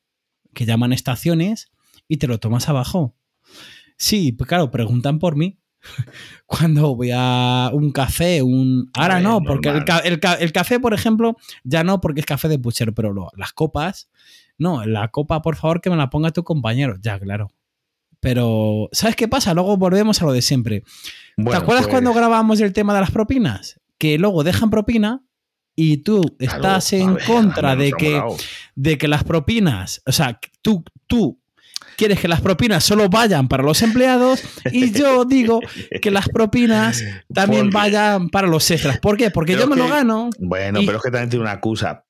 que llaman estaciones, y te lo tomas abajo. Sí, pues claro, preguntan por mí. [laughs] Cuando voy a un café, un... Ahora no, porque el, café, por ejemplo, ya no porque es café de puchero, pero lo- las copas, no, la copa, por favor, que me la ponga tu compañero. Ya, claro. Pero, ¿sabes qué pasa? Luego volvemos a lo de siempre. Bueno, ¿Te acuerdas pues, cuando grabamos el tema de las propinas? Que luego dejan propina y tú estás en ver, contra de que, de que las propinas, o sea, tú, tú quieres que las propinas solo vayan para los empleados y yo digo que las propinas también Porque- vayan para los extras. ¿Por qué? Porque yo me lo gano. Bueno, Y- pero es que también tiene una excusa.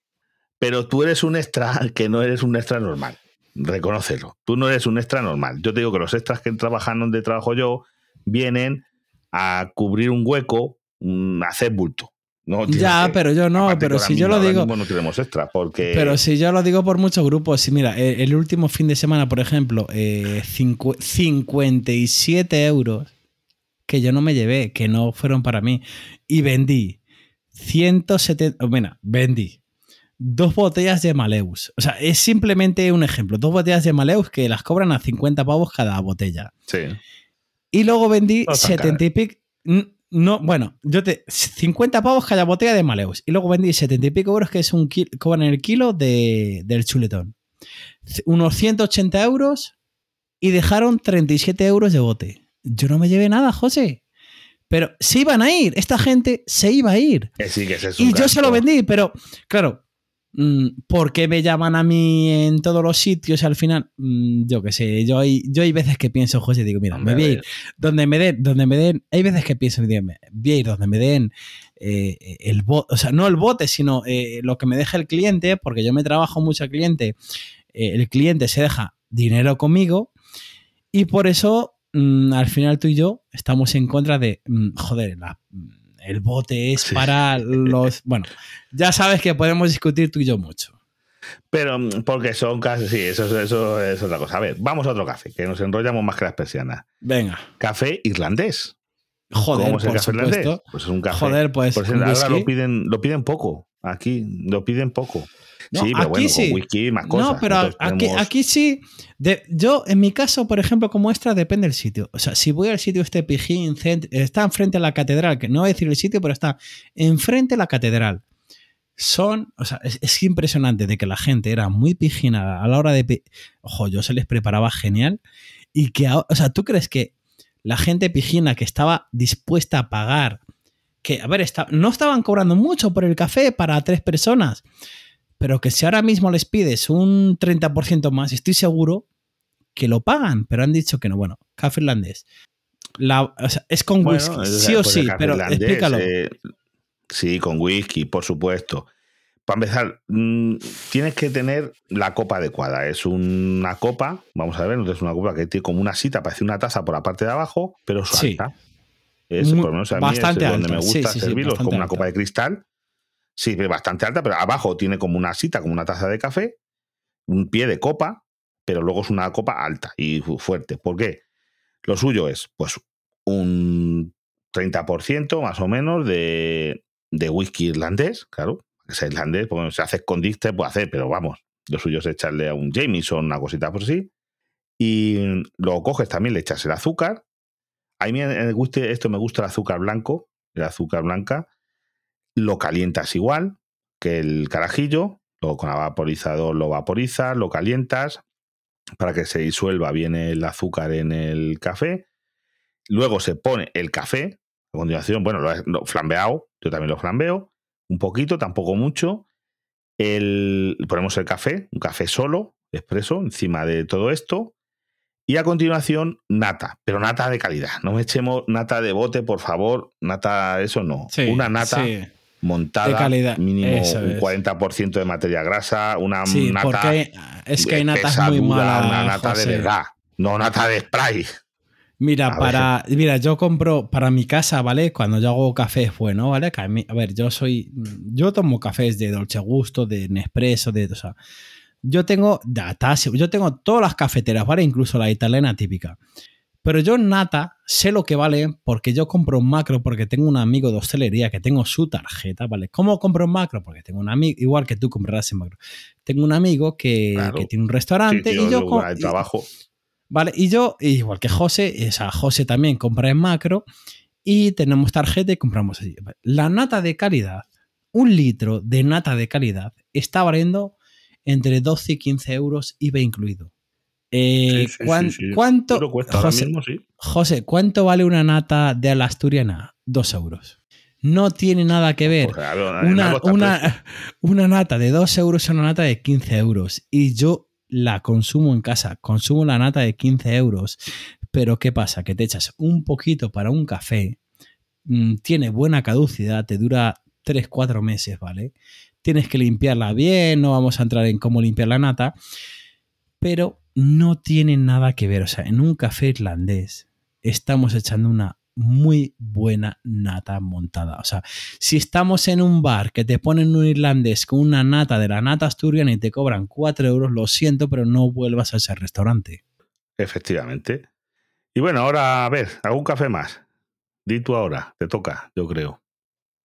Pero tú eres un extra que no eres un extra normal. Reconócelo. Tú no eres un extra normal. Yo te digo que los extras que trabajan donde trabajo yo vienen a cubrir un hueco, mm, a hacer bulto. No Ya, que- pero yo no, pero si yo mismo- lo digo, no tenemos extra porque Pero si yo lo digo por muchos grupos, si mira, eh, el último fin de semana, por ejemplo, eh, cincu- 57 euros que yo no me llevé, que no fueron para mí, y vendí 170, oh, mira, vendí dos botellas de Maleus. O sea, es simplemente un ejemplo, dos botellas de Maleus que las cobran a 50 pavos cada botella. sí. Y luego vendí No están 70 y pico. No, bueno, yo te. 50 pavos cada botella de Maleus. Y luego vendí 70 y pico euros, que es un kilo, cobran el kilo de, del chuletón. Unos 180 euros y dejaron 37 euros de bote. Yo no me llevé nada, José. Pero se iban a ir. Esta gente se iba a ir. Que sí, que ese es Y yo se lo vendí, pero claro, ¿por qué me llaman a mí en todos los sitios al final? Mm, Yo qué sé, yo hay, yo hay veces que pienso, José, digo, mira, Hombre, me voy a ir donde me den, donde me den, hay veces que pienso, digo, me- voy a ir donde me den eh, el bote, o sea, no el bote, sino eh, lo que me deja el cliente, porque yo me trabajo mucho al cliente, eh, el cliente se deja dinero conmigo y por eso mm, al final tú y yo estamos en contra de, mm, joder, la- el bote es Sí. para los, [laughs] bueno, ya sabes que podemos discutir tú y yo mucho. Pero mm, porque son casi, sí, eso, eso es otra cosa. A ver, vamos a otro café, que nos enrollamos más que las persianas. Venga, Café irlandés. joder, ¿Cómo es el por café irlandés? Pues es un café. Joder, pues Por ejemplo, ahora lo piden, lo piden poco. Aquí lo piden poco. No, sí, pero aquí bueno, sí. con whisky más cosas. No, pero Nosotros aquí, tenemos- aquí sí. de- yo, en mi caso, por ejemplo, como extra, depende del sitio. O sea, si voy al sitio este Pijín, está enfrente de la catedral, que no voy a decir el sitio, pero está enfrente de la catedral. Son, o sea, es, es impresionante de que la gente era muy pijina a la hora de. Ojo, yo se les preparaba genial. Y que, o sea, ¿tú crees que la gente pijina que estaba dispuesta a pagar, que, a ver, está- no estaban cobrando mucho por el café para tres personas, pero que si ahora mismo les pides un 30% más, estoy seguro que lo pagan, pero han dicho que no. Bueno, café irlandés. La- o sea, es con Bueno, whisky, o sí o pues sí, pero irlandés, explícalo. eh, sí, con whisky, por supuesto. Para empezar, mm, tienes que tener la copa adecuada. Es una copa, vamos a ver, no es una copa que tiene como una sita, parece una taza por la parte de abajo, pero es Sí. alta. Es, por lo menos a mí bastante es donde alta, me gusta sí, sí, servirlo, es como una alta. copa de cristal. Sí, bastante alta, pero abajo tiene como una sita, como una taza de café, un pie de copa, pero luego es una copa alta y fu- fuerte. ¿Por qué? Lo suyo es, pues, un 30% más o menos de, de whisky irlandés, claro, que sea irlandés, porque se hace con Dixter, puede hacer, pero vamos, lo suyo es echarle a un Jameson, una cosita por sí. Y lo coges también, le echas el azúcar. A mí en el guste, esto me gusta el azúcar blanco, el azúcar blanca. Lo calientas igual que el carajillo, luego con el vaporizador lo vaporizas, lo calientas para que se disuelva bien el azúcar en el café. Luego se pone el café, a continuación, bueno, lo, flambeado, yo también lo flambeo, un poquito, tampoco mucho. El, ponemos el café, un café solo, expreso, encima de todo esto. Y a continuación, nata, pero nata de calidad. No me echemos nata de bote, por favor. Nata, eso no. Sí, una nata sí. Montada, De calidad, mínimo eso un es. 40% de materia grasa, una Sí, nata porque hay- es que hay natas muy malas. Una nata José. de verdad, no nata de spray. Mira, A para, mira, yo compro para mi casa, ¿vale? Cuando yo hago café bueno, ¿vale? A, mí- a ver, yo soy, yo tomo cafés de Dolce Gusto, de Nespresso, de, o sea, yo tengo de Atasio, yo tengo todas las cafeteras, ¿vale? Incluso la italiana típica. Pero yo en nata sé lo que vale porque yo compro un macro porque tengo un amigo de hostelería que tengo su tarjeta, ¿vale? ¿Cómo compro un macro? Porque tengo un amigo, igual que tú comprarás en macro. Tengo un amigo que, Claro. que tiene un Sí, restaurante tío, y yo... al y- trabajo. Vale, y yo, igual que José, o sea, José también compra en macro y tenemos tarjeta y compramos allí. Vale, La nata de calidad, un litro de nata de calidad está valiendo entre 12 y 15 euros IVA incluido. Eh, Sí, sí, ¿cuán- sí, sí. ¿Cuánto, ahora José, mismo, sí. José, cuánto vale una nata de la asturiana? Dos euros. No tiene nada que ver Pues claro, una, una, una nata de 2 euros a una nata de 15 euros. Y yo la consumo en casa. Consumo la nata de 15 euros. Pero ¿qué pasa? Que te echas un poquito para un café. mm, Tiene buena caducidad. Te dura 3-4 meses, ¿vale? Tienes que limpiarla bien. No vamos a entrar en cómo limpiar la nata. Pero no tiene nada que ver. O sea, en un café irlandés estamos echando una muy buena nata montada. O sea, si estamos en un bar que te ponen un irlandés con una nata de la nata asturiana y te cobran 4 euros, lo siento, pero no vuelvas a ese restaurante. Efectivamente. Y bueno, ahora, a ver, algún café más. Di tú ahora, te toca, yo creo.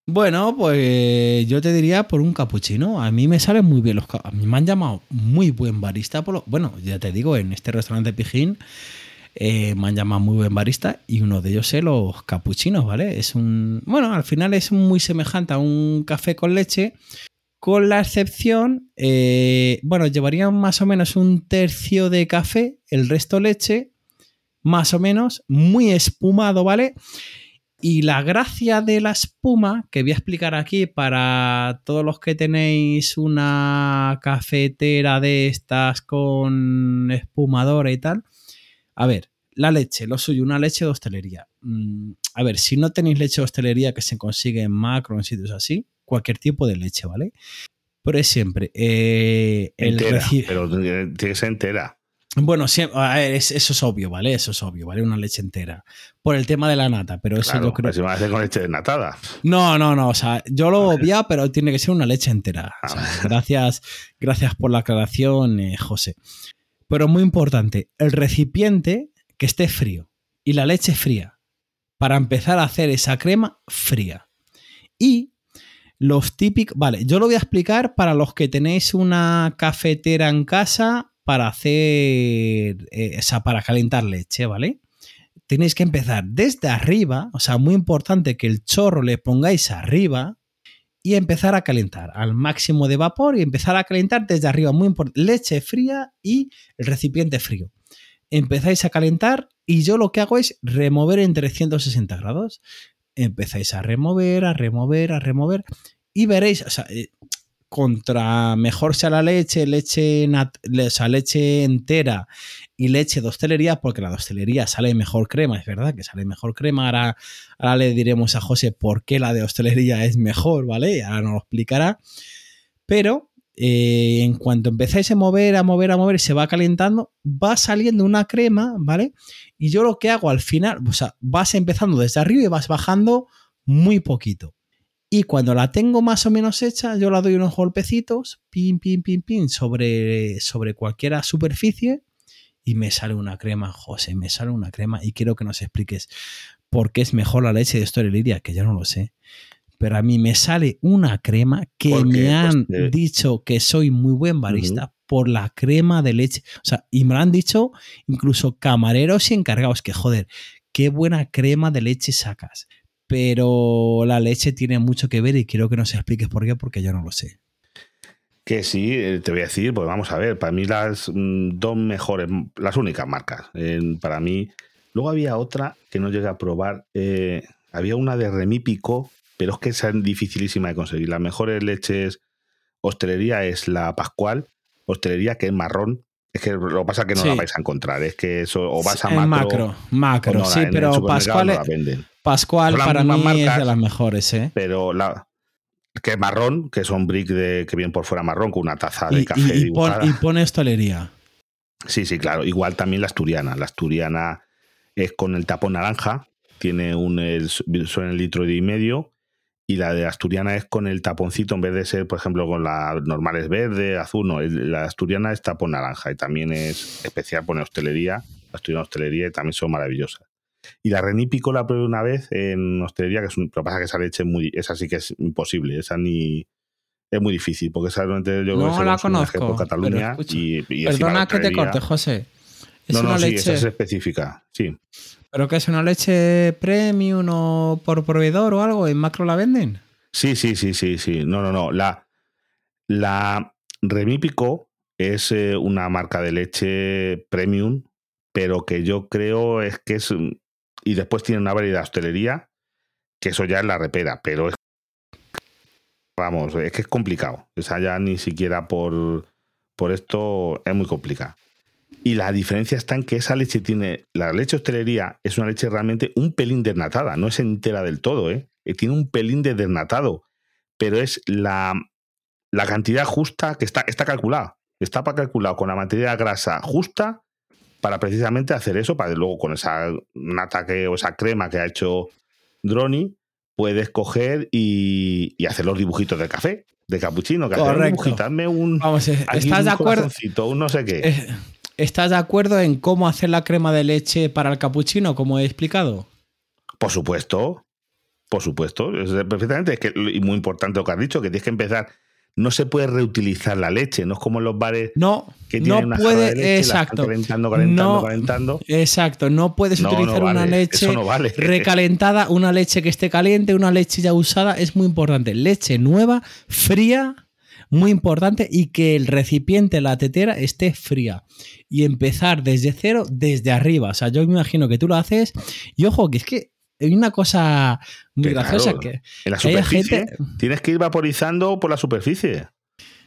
Bueno, pues yo te diría por un capuchino. A mí me salen muy bien los A mí me han llamado muy buen barista. Por lo, bueno, ya te digo, en este restaurante Pijín eh, me han llamado muy buen barista y uno de ellos es los capuchinos, ¿vale? Es un, bueno, al final es muy semejante a un café con leche, con la excepción, eh, bueno, llevarían más o menos un tercio de café, el resto leche, más o menos, muy espumado, ¿vale? Y la gracia de la espuma, que voy a explicar aquí para todos los que tenéis una cafetera de estas con espumadora y tal, a ver, la leche, lo suyo, una leche de hostelería. Mm, a ver, si no tenéis leche de hostelería que se consigue en macro, en sitios así, cualquier tipo de leche, ¿vale? Pero es siempre. Eh, el entera, pero tiene que ser entera. Bueno, eso es obvio, ¿vale? Eso es obvio, ¿vale? Una leche entera. Por el tema de la nata, pero eso yo creo. Si va a hacer con leche desnatada. No, no, no. O sea, yo lo obvia, pero tiene que ser una leche entera. gracias, gracias por la aclaración, eh, José. Pero muy importante, el recipiente que esté frío y la leche fría para empezar a hacer esa crema fría. Y los típicos, vale, yo lo voy a explicar para los que tenéis una cafetera en casa para hacer, eh, o sea, para calentar leche, ¿vale? Tenéis que empezar desde arriba, o sea, muy importante que el chorro le pongáis arriba, y empezar a calentar al máximo de vapor y empezar a calentar desde arriba, muy importante, leche fría y el recipiente frío. Empezáis a calentar y yo lo que hago es remover en 360 grados. Empezáis a remover, a remover, a remover y veréis, eh, contra mejor sea la leche, leche, o sea, leche entera y leche de hostelería, porque la de hostelería sale mejor crema, es verdad que sale mejor crema. Ahora, ahora le diremos a José por qué la de hostelería es mejor, ¿vale? Ahora nos lo explicará. Pero eh, en cuanto empezáis a mover, a mover, a mover, se va calentando, va saliendo una crema, ¿vale? Y yo lo que hago al final, o sea, vas empezando desde arriba y vas bajando muy poquito. Y cuando la tengo más o menos hecha, yo la doy unos golpecitos, pin, pin, pin, pin, sobre, sobre cualquier superficie y me sale una crema, José, me sale una crema y quiero que nos expliques por qué es mejor la leche de Lidia, que ya no lo sé. Pero a mí me sale una crema que me pues han dicho que soy muy buen barista por la crema de leche. O sea, y me lo han dicho incluso camareros y encargados que, joder, qué buena crema de leche sacas pero la leche tiene mucho que ver y quiero que nos expliques por qué, porque yo no lo sé. Que sí, eh, te voy a decir, pues vamos a ver, para mí las mm, dos mejores, las únicas marcas, para mí. Luego había otra que no llegué a probar, eh, había una de Remípico, pero es que es dificilísima de conseguir. Las mejores leches hostelería es la Pascual, hostelería que es marrón, es que lo que pasa es que no la vais a encontrar. Es que eso, o vas a macro. macro, macro, sí, pero Pascual. Pascual para mí es de las mejores, ¿eh? Pero la. Que es marrón, que son brick de, que vienen por fuera marrón con una taza de café. Y, y, pone estolería. Sí, sí, claro. Igual también la asturiana. La asturiana es con el tapón naranja, tiene un el, son el litro y medio y la de asturiana es con el taponcito en vez de ser, por ejemplo, con la normal es verde, azul, no, la asturiana es tapón naranja y también es especial pone hostelería, la asturiana hostelería y también son maravillosas. Y la renípico la probé una vez en hostelería, que es un, lo que pasa es que esa leche muy, esa sí que es imposible, esa ni es muy difícil, porque esa realmente yo no la conozco por Cataluña y, Perdona que te corte, José. Es no, no, sí, esa es específica, sí. ¿Pero que es una leche premium o por proveedor o algo? ¿En macro la venden? Sí, sí, sí, sí, sí. No, no, no. La, la Remípico es eh, una marca de leche premium, pero que yo creo es que es. Y después tiene una variedad de hostelería, que eso ya es la repera, pero es. Vamos, es que es complicado. Esa ya ni siquiera por, por esto es muy complicada. Y la diferencia está en que esa leche tiene, la leche hostelería es una leche realmente un pelín desnatada, no es entera del todo, ¿eh? eh tiene un pelín de desnatado, pero es la, la cantidad justa que está, está calculada. Está para calculado con la materia grasa justa para precisamente hacer eso, para luego con esa nata que, o esa crema que ha hecho Droni, puedes coger y, hacer los dibujitos de café, de capuchino, que Correcto. un un. Vamos, eh, ¿estás de acuerdo? Un no sé qué. ¿Estás de acuerdo en cómo hacer la crema de leche para el capuchino, como he explicado? Por supuesto, por supuesto, perfectamente. Es que, y muy importante lo que has dicho, que tienes que empezar no se puede reutilizar la leche, no es como en los bares no, que no tienen una jarra puede, de leche, la exacto. calentando, calentando, No, calentando. Exacto, no puedes No, no utilizar una leche no vale. [laughs] recalentada, una leche que esté caliente, una leche ya usada, es muy importante. Leche nueva, fría, muy importante, y que el recipiente, la tetera, esté fría. Y empezar desde cero, desde arriba. O sea, yo me imagino que tú lo haces, y ojo, que es que hay una cosa muy graciosa que, En la superficie gente... tienes que ir vaporizando por la superficie.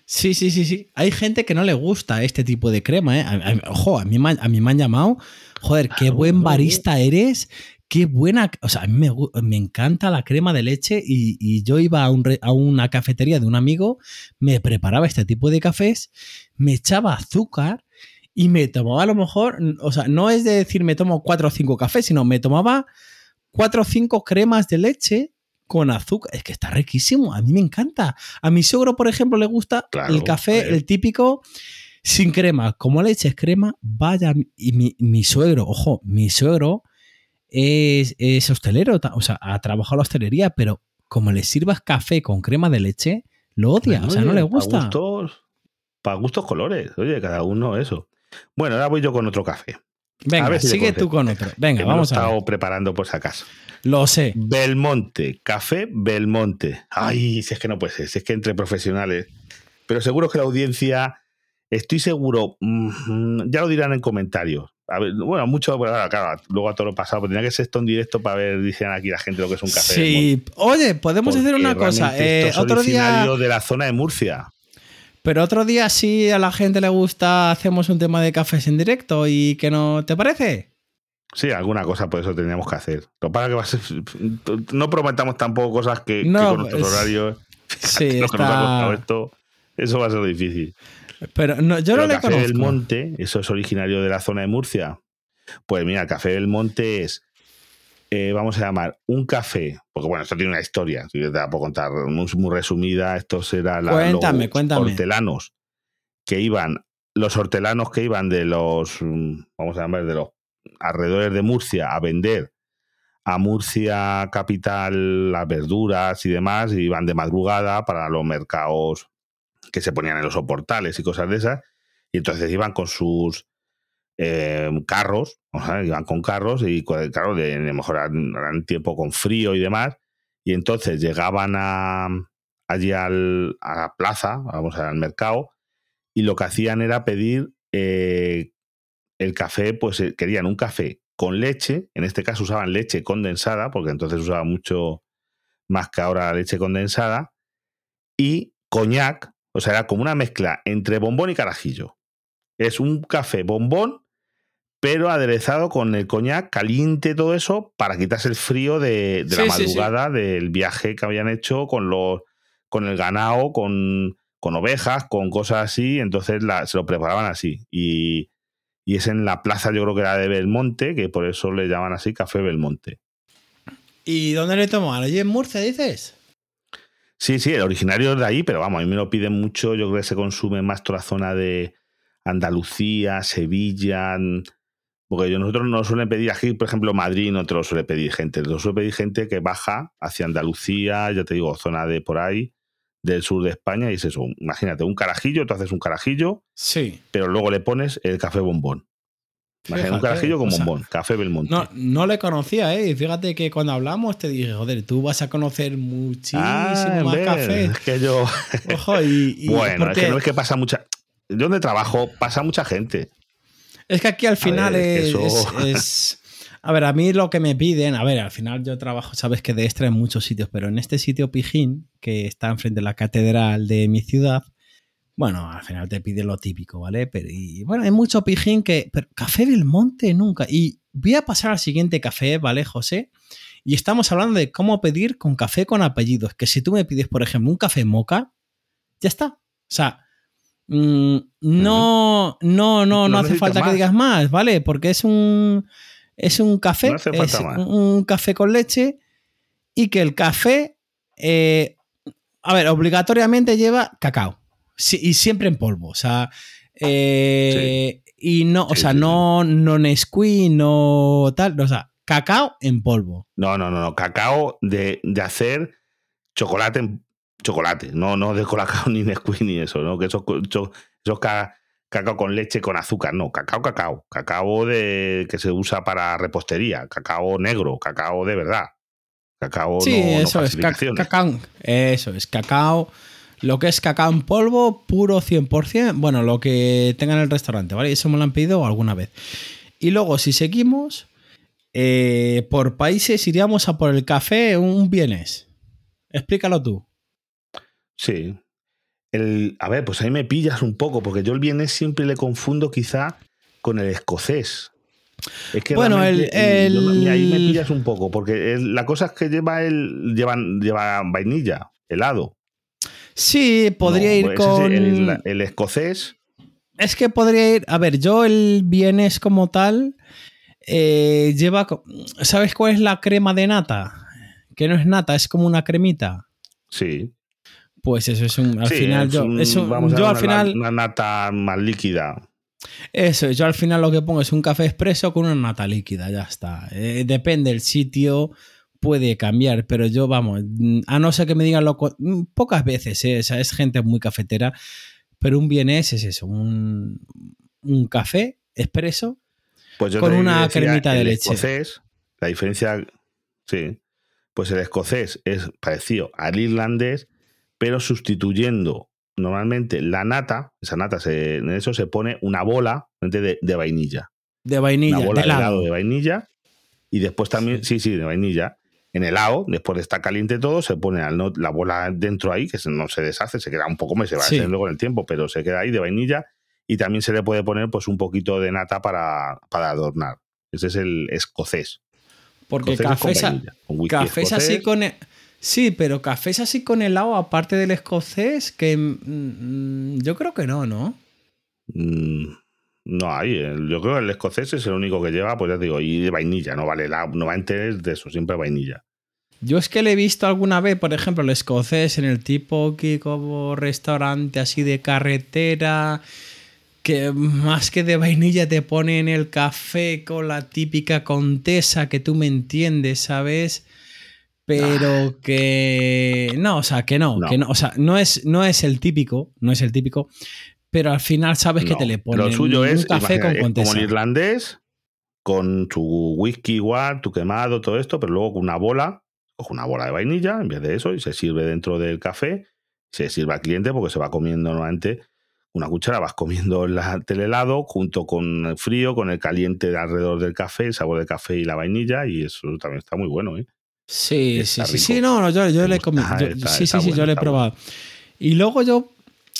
Sí, sí, sí, sí. Hay gente que no le gusta este tipo de crema, ¿eh? A- a- ojo, a mí, a mí me han llamado, joder, qué buen barista eres, qué buena, o sea, a mí me, encanta la crema de leche y, y yo iba a, un re- a una cafetería de un amigo, me preparaba este tipo de cafés, me echaba azúcar y me tomaba a lo mejor, o sea, no es de decir me tomo cuatro o cinco cafés, sino me tomaba cuatro o cinco cremas de leche con azúcar. Es que está riquísimo. A mí me encanta. A mi suegro, por ejemplo, le gusta Claro, el café, el típico sin crema. Como le eches crema, vaya. Y mi, mi suegro, ojo, mi suegro es, es hostelero, o sea, ha trabajado la hostelería, pero como le sirvas café con crema de leche, lo odia, o sea, no Oye, le gusta. Para gustos, para gustos colores. Oye, cada uno eso. Bueno, ahora voy yo con otro café. a Venga, ver si te sigue tú con otro. Venga, que me vamos lo he a ver. estado preparando por si acaso. Lo sé. Belmonte, café Belmonte. Ay, si es que no puede ser, si es que entre profesionales. Pero seguro que la audiencia, estoy seguro, mm, ya lo dirán en comentarios. A ver, bueno, mucho, pero claro, claro, luego a todo lo pasado, pero tenía que ser esto en directo para ver, dicen aquí la gente lo que es un café. Sí, oye, podemos hacer una cosa. eh, esto es otro día, de la zona de Murcia. pero otro día, si a la gente le gusta, hacemos un tema de cafés en directo y que no te parece. Sí, alguna cosa por eso tendríamos que hacer. Lo que pasa que va a ser, no prometamos tampoco cosas que, con nuestros es- horarios, [laughs] Sí, nos está. esto, eso va a ser difícil. Pero no, yo Pero no le café conozco. del monte, eso es originario de la zona de Murcia. Pues mira, el café del monte es, eh, vamos a llamar, un café, porque bueno, esto tiene una historia, si yo te la puedo contar muy, muy resumida, esto será la, Cuéntame, los cuéntame. hortelanos que iban, los hortelanos que iban de los, vamos a llamar, de los alrededores de Murcia a vender a Murcia capital las verduras y demás, y iban de madrugada para los mercados que se ponían en los soportales y cosas de esas, y entonces iban con sus eh, carros, o sea, iban con carros y claro, de, de mejor tiempo con frío y demás, y entonces llegaban a, allí al- a la plaza, vamos al mercado, y lo que hacían era pedir eh, el café, pues eh, querían un café con leche, en este caso usaban leche condensada, porque entonces usaba mucho más que ahora leche condensada, y coñac, o sea, era como una mezcla entre bombón y carajillo. Es un café bombón, pero aderezado con el coñac caliente, todo eso, para quitarse el frío de, de la Sí, sí, sí. madrugada del viaje que habían hecho con los con el ganado, con, con ovejas, con cosas así. Entonces la- se lo preparaban así. Y, y es en la plaza, yo creo que era de Belmonte, que por eso le llaman así Café Belmonte. ¿Y dónde le toman? ¿Allí en Murcia, dices? Sí, sí, el originario es de ahí, pero vamos, a mí me lo piden mucho. Yo creo que se consume más toda la zona de Andalucía, Sevilla. mm, Porque yo- nosotros no suelen pedir aquí, por ejemplo, Madrid no te lo suele pedir gente. Lo suele pedir gente que baja hacia Andalucía, ya te digo, zona de por ahí, del sur de España, y es eso. Imagínate, un carajillo, tú haces un carajillo, Sí. pero luego le pones el café bombón. Imagínate, un carajillo con o sea, bombón, café Belmonte. No, no le conocía, ¿eh? Fíjate que cuando hablamos te dije, joder, tú vas a conocer muchísimo Ah, más café. [laughs] Es que yo. [laughs] Ojo, y. y bueno, es que no es que pasa mucha. Yo donde trabajo pasa mucha gente. Es que aquí al final ver, es eso- es- [laughs] es- A ver, a mí lo que me piden, a ver, al final yo trabajo, sabes que de extra en muchos sitios, pero en este sitio Pijín, que está enfrente de la catedral de mi ciudad, bueno, al final te piden lo típico, ¿vale? Pero y bueno, hay mucho Pijín que. Pero café del monte nunca. Y voy a pasar al siguiente café, ¿vale, José? Y estamos hablando de cómo pedir con café con apellidos. Que si tú me pides, por ejemplo, un café moca, ya está. O sea, mm, no, no, no, no, No hace falta que digas más, ¿vale? Porque es un, es un café, No es un café con leche y que el café, eh, a ver, obligatoriamente lleva cacao Sí, y siempre en polvo, o sea, eh, y no, o Sí, sea, no, no Nesquik, no tal, o sea, cacao en polvo. No, no, no, no. Cacao de, de hacer chocolate en, chocolate, no, no de colacao [laughs] ni Nesquik ni eso, ¿no? Que esos, esos, esos ca- cacao con leche con azúcar, no, cacao, cacao, cacao de que se usa para repostería, cacao negro, cacao de verdad. Cacao Sí, no, no eso es. ca- falsificaciones. cacao. Eso es. Cacao. Lo que es cacao en polvo, puro 100%. Bueno, lo que tenga en el restaurante, ¿vale? Eso me lo han pedido alguna vez. Y luego, si seguimos, eh, por países iríamos a por el café, un bienes. Explícalo tú. Sí. El, a ver, pues ahí me pillas un poco, porque yo el vienés siempre le confundo quizá con el escocés. Es que Bueno, el- yo mira, ahí me el- pillas un poco, porque el- la cosa es que lleva el lleva, lleva vainilla, helado. Sí, podría No, ir ese es con. el, el escocés. Es que podría ir. A ver, yo el bienes como tal. eh, lleva. ¿Sabes cuál es la crema de nata? Que no es nata, es como una cremita. Sí. Pues eso es un. Al Sí, final, es yo. un- eso- vamos yo al una, final. una nata más líquida. Eso, yo al final lo que pongo es un café expreso con una nata líquida, ya está. Eh, depende del sitio, puede cambiar, pero yo, vamos, mm, a no ser que me digan lo. co- mm, Pocas veces, eh, o sea, es gente muy cafetera, pero un bienes es eso, un, un café expreso Pues Con una cremita de el leche. escocés, la diferencia, sí, pues el escocés es parecido al irlandés, pero sustituyendo normalmente la nata, esa nata, se, en eso se pone una bola de, de vainilla. de vainilla, una bola de helado. de vainilla. Y después también, sí, sí, de vainilla. En helado, después de estar caliente todo, se pone la bola dentro ahí, que no se deshace, se queda un poco, me se va Sí. haciendo con el tiempo, pero se queda ahí de vainilla. Y también se le puede poner pues un poquito de nata para, para adornar. Ese es el escocés. Porque Escocés café, con a- vainilla, así con. e- Sí, pero café es así con helado, aparte del escocés, que mm, yo creo que no, ¿no? Mm, no hay. Yo creo que el escocés es el único que lleva, pues ya digo, y de vainilla, no vale la, no va a entender de eso, siempre vainilla. Yo es que le he visto alguna vez, por ejemplo, el escocés en el tipo que como restaurante así de carretera, que más que de vainilla te ponen el café con la típica contesa que tú me entiendes, ¿sabes? Pero que no, o sea, que no, No. que no, o sea, no es, no es el típico, no es el típico, pero al final sabes que te le ponen Lo suyo un es, café con es como el irlandés, con tu whisky igual, tu quemado, todo esto, pero luego con una bola, coge una bola de vainilla en vez de eso y se sirve dentro del café, se sirve al cliente porque se va comiendo normalmente una cuchara, vas comiendo el, el helado junto con el frío, con el caliente de alrededor del café, el sabor del café y la vainilla y eso también está muy bueno, ¿eh? Sí, Está sí, sí, rico. sí, no, no, yo, yo le he comido. sí, sí, sí, bueno, yo le he probado. Y luego yo,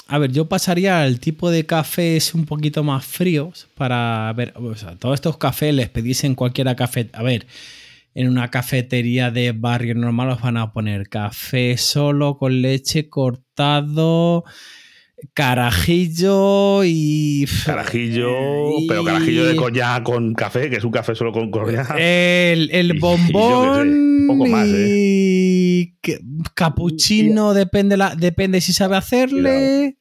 a ver, yo pasaría al tipo de cafés un poquito más fríos para ver, o sea, todos estos cafés les pedís en cualquiera café, a ver, en una cafetería de barrio normal os van a poner café solo con leche cortado, carajillo y... Carajillo, y- pero carajillo de coñac con café, que es un café solo con coñac. El, el [laughs] Y- y qué sé, bombón poco más, ¿eh? y capuchino depende la, depende si sabe hacerle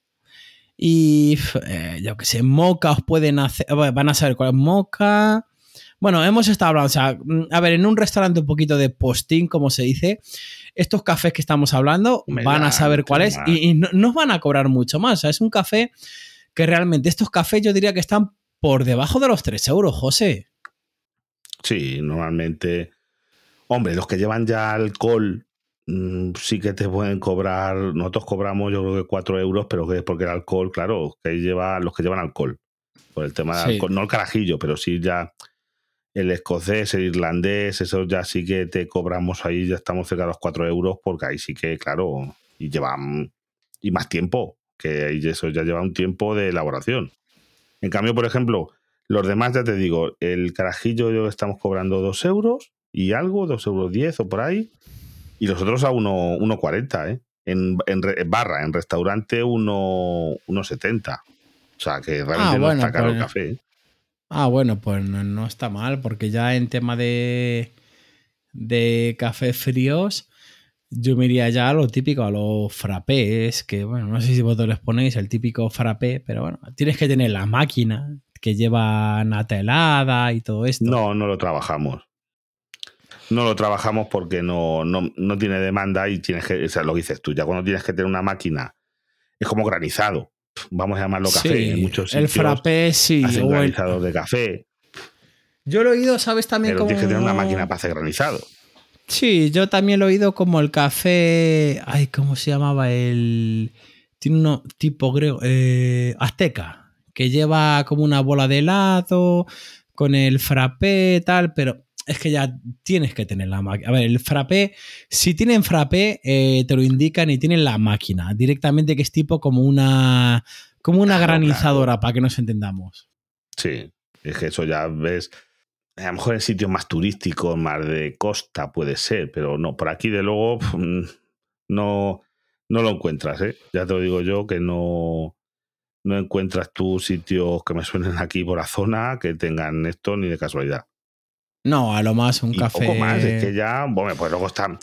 y eh, yo que sé moca os pueden hacer van a saber cuál es moca bueno hemos estado hablando o sea mm, a ver en un restaurante un poquito de postín como se dice estos cafés que estamos hablando Me van a saber cuál es y, y no, no van a cobrar mucho más o sea es un café que realmente estos cafés yo diría que están por debajo de los 3 euros José Sí, normalmente. Hombre, los que llevan ya alcohol mm, sí que te pueden cobrar. Nosotros cobramos, yo creo que 4 euros, pero que es porque el alcohol, claro, que lleva los que llevan alcohol. Por el tema del Sí. alcohol. No el carajillo, pero sí ya el escocés, el irlandés, eso ya sí que te cobramos ahí, ya estamos cerca de los 4 euros, porque ahí sí que, claro, y llevan. Y más tiempo, que ahí eso ya lleva un tiempo de elaboración. En cambio, por ejemplo, los demás, ya te digo, el carajillo yo estamos cobrando 2 euros y algo, 2 euros 10 o por ahí. Y los otros a 1,40, 1,40, ¿eh? En, en re- en barra, en restaurante 1 1,70. O sea, que realmente Ah, no bueno, está caro el pues- café. ¿eh? Ah, bueno, pues no, está mal, porque ya en tema de, de cafés fríos, yo me iría ya a lo típico, a los frappés, que bueno, no sé si vosotros les ponéis el típico frappé, pero bueno, tienes que tener la máquina que lleva nata helada y todo esto. No, no lo trabajamos. no lo trabajamos porque no, no, no tiene demanda y tienes que, o sea, lo dices tú, ya cuando tienes que tener una máquina, es como granizado. Vamos a llamarlo café. Sí, en muchos el frappé, sí. hacen el- granizados de café, Yo lo he oído, ¿sabes? También pero como... tienes que tener una máquina para hacer granizado. Sí, yo también lo he oído como el café. Ay, ¿cómo se llamaba? El. Tiene uno tipo griego. eh, azteca. Que lleva como una bola de helado. Con el frappé, tal. Pero es que ya tienes que tener la máquina. A ver, el frappé. Si tienen frappé, eh, te lo indican y tienen la máquina. Directamente que es tipo como una. Como una Claro, granizadora, para que nos entendamos. Sí, es que eso ya ves. A lo mejor en sitios más turísticos, más de costa puede ser, pero no, por aquí de luego mm, no, no lo encuentras, ¿eh? Ya te lo digo yo que no, no encuentras tú sitios que me suenen aquí por la zona que tengan esto ni de casualidad. No, a lo más un y café. poco más, es que ya, bueno, pues luego está,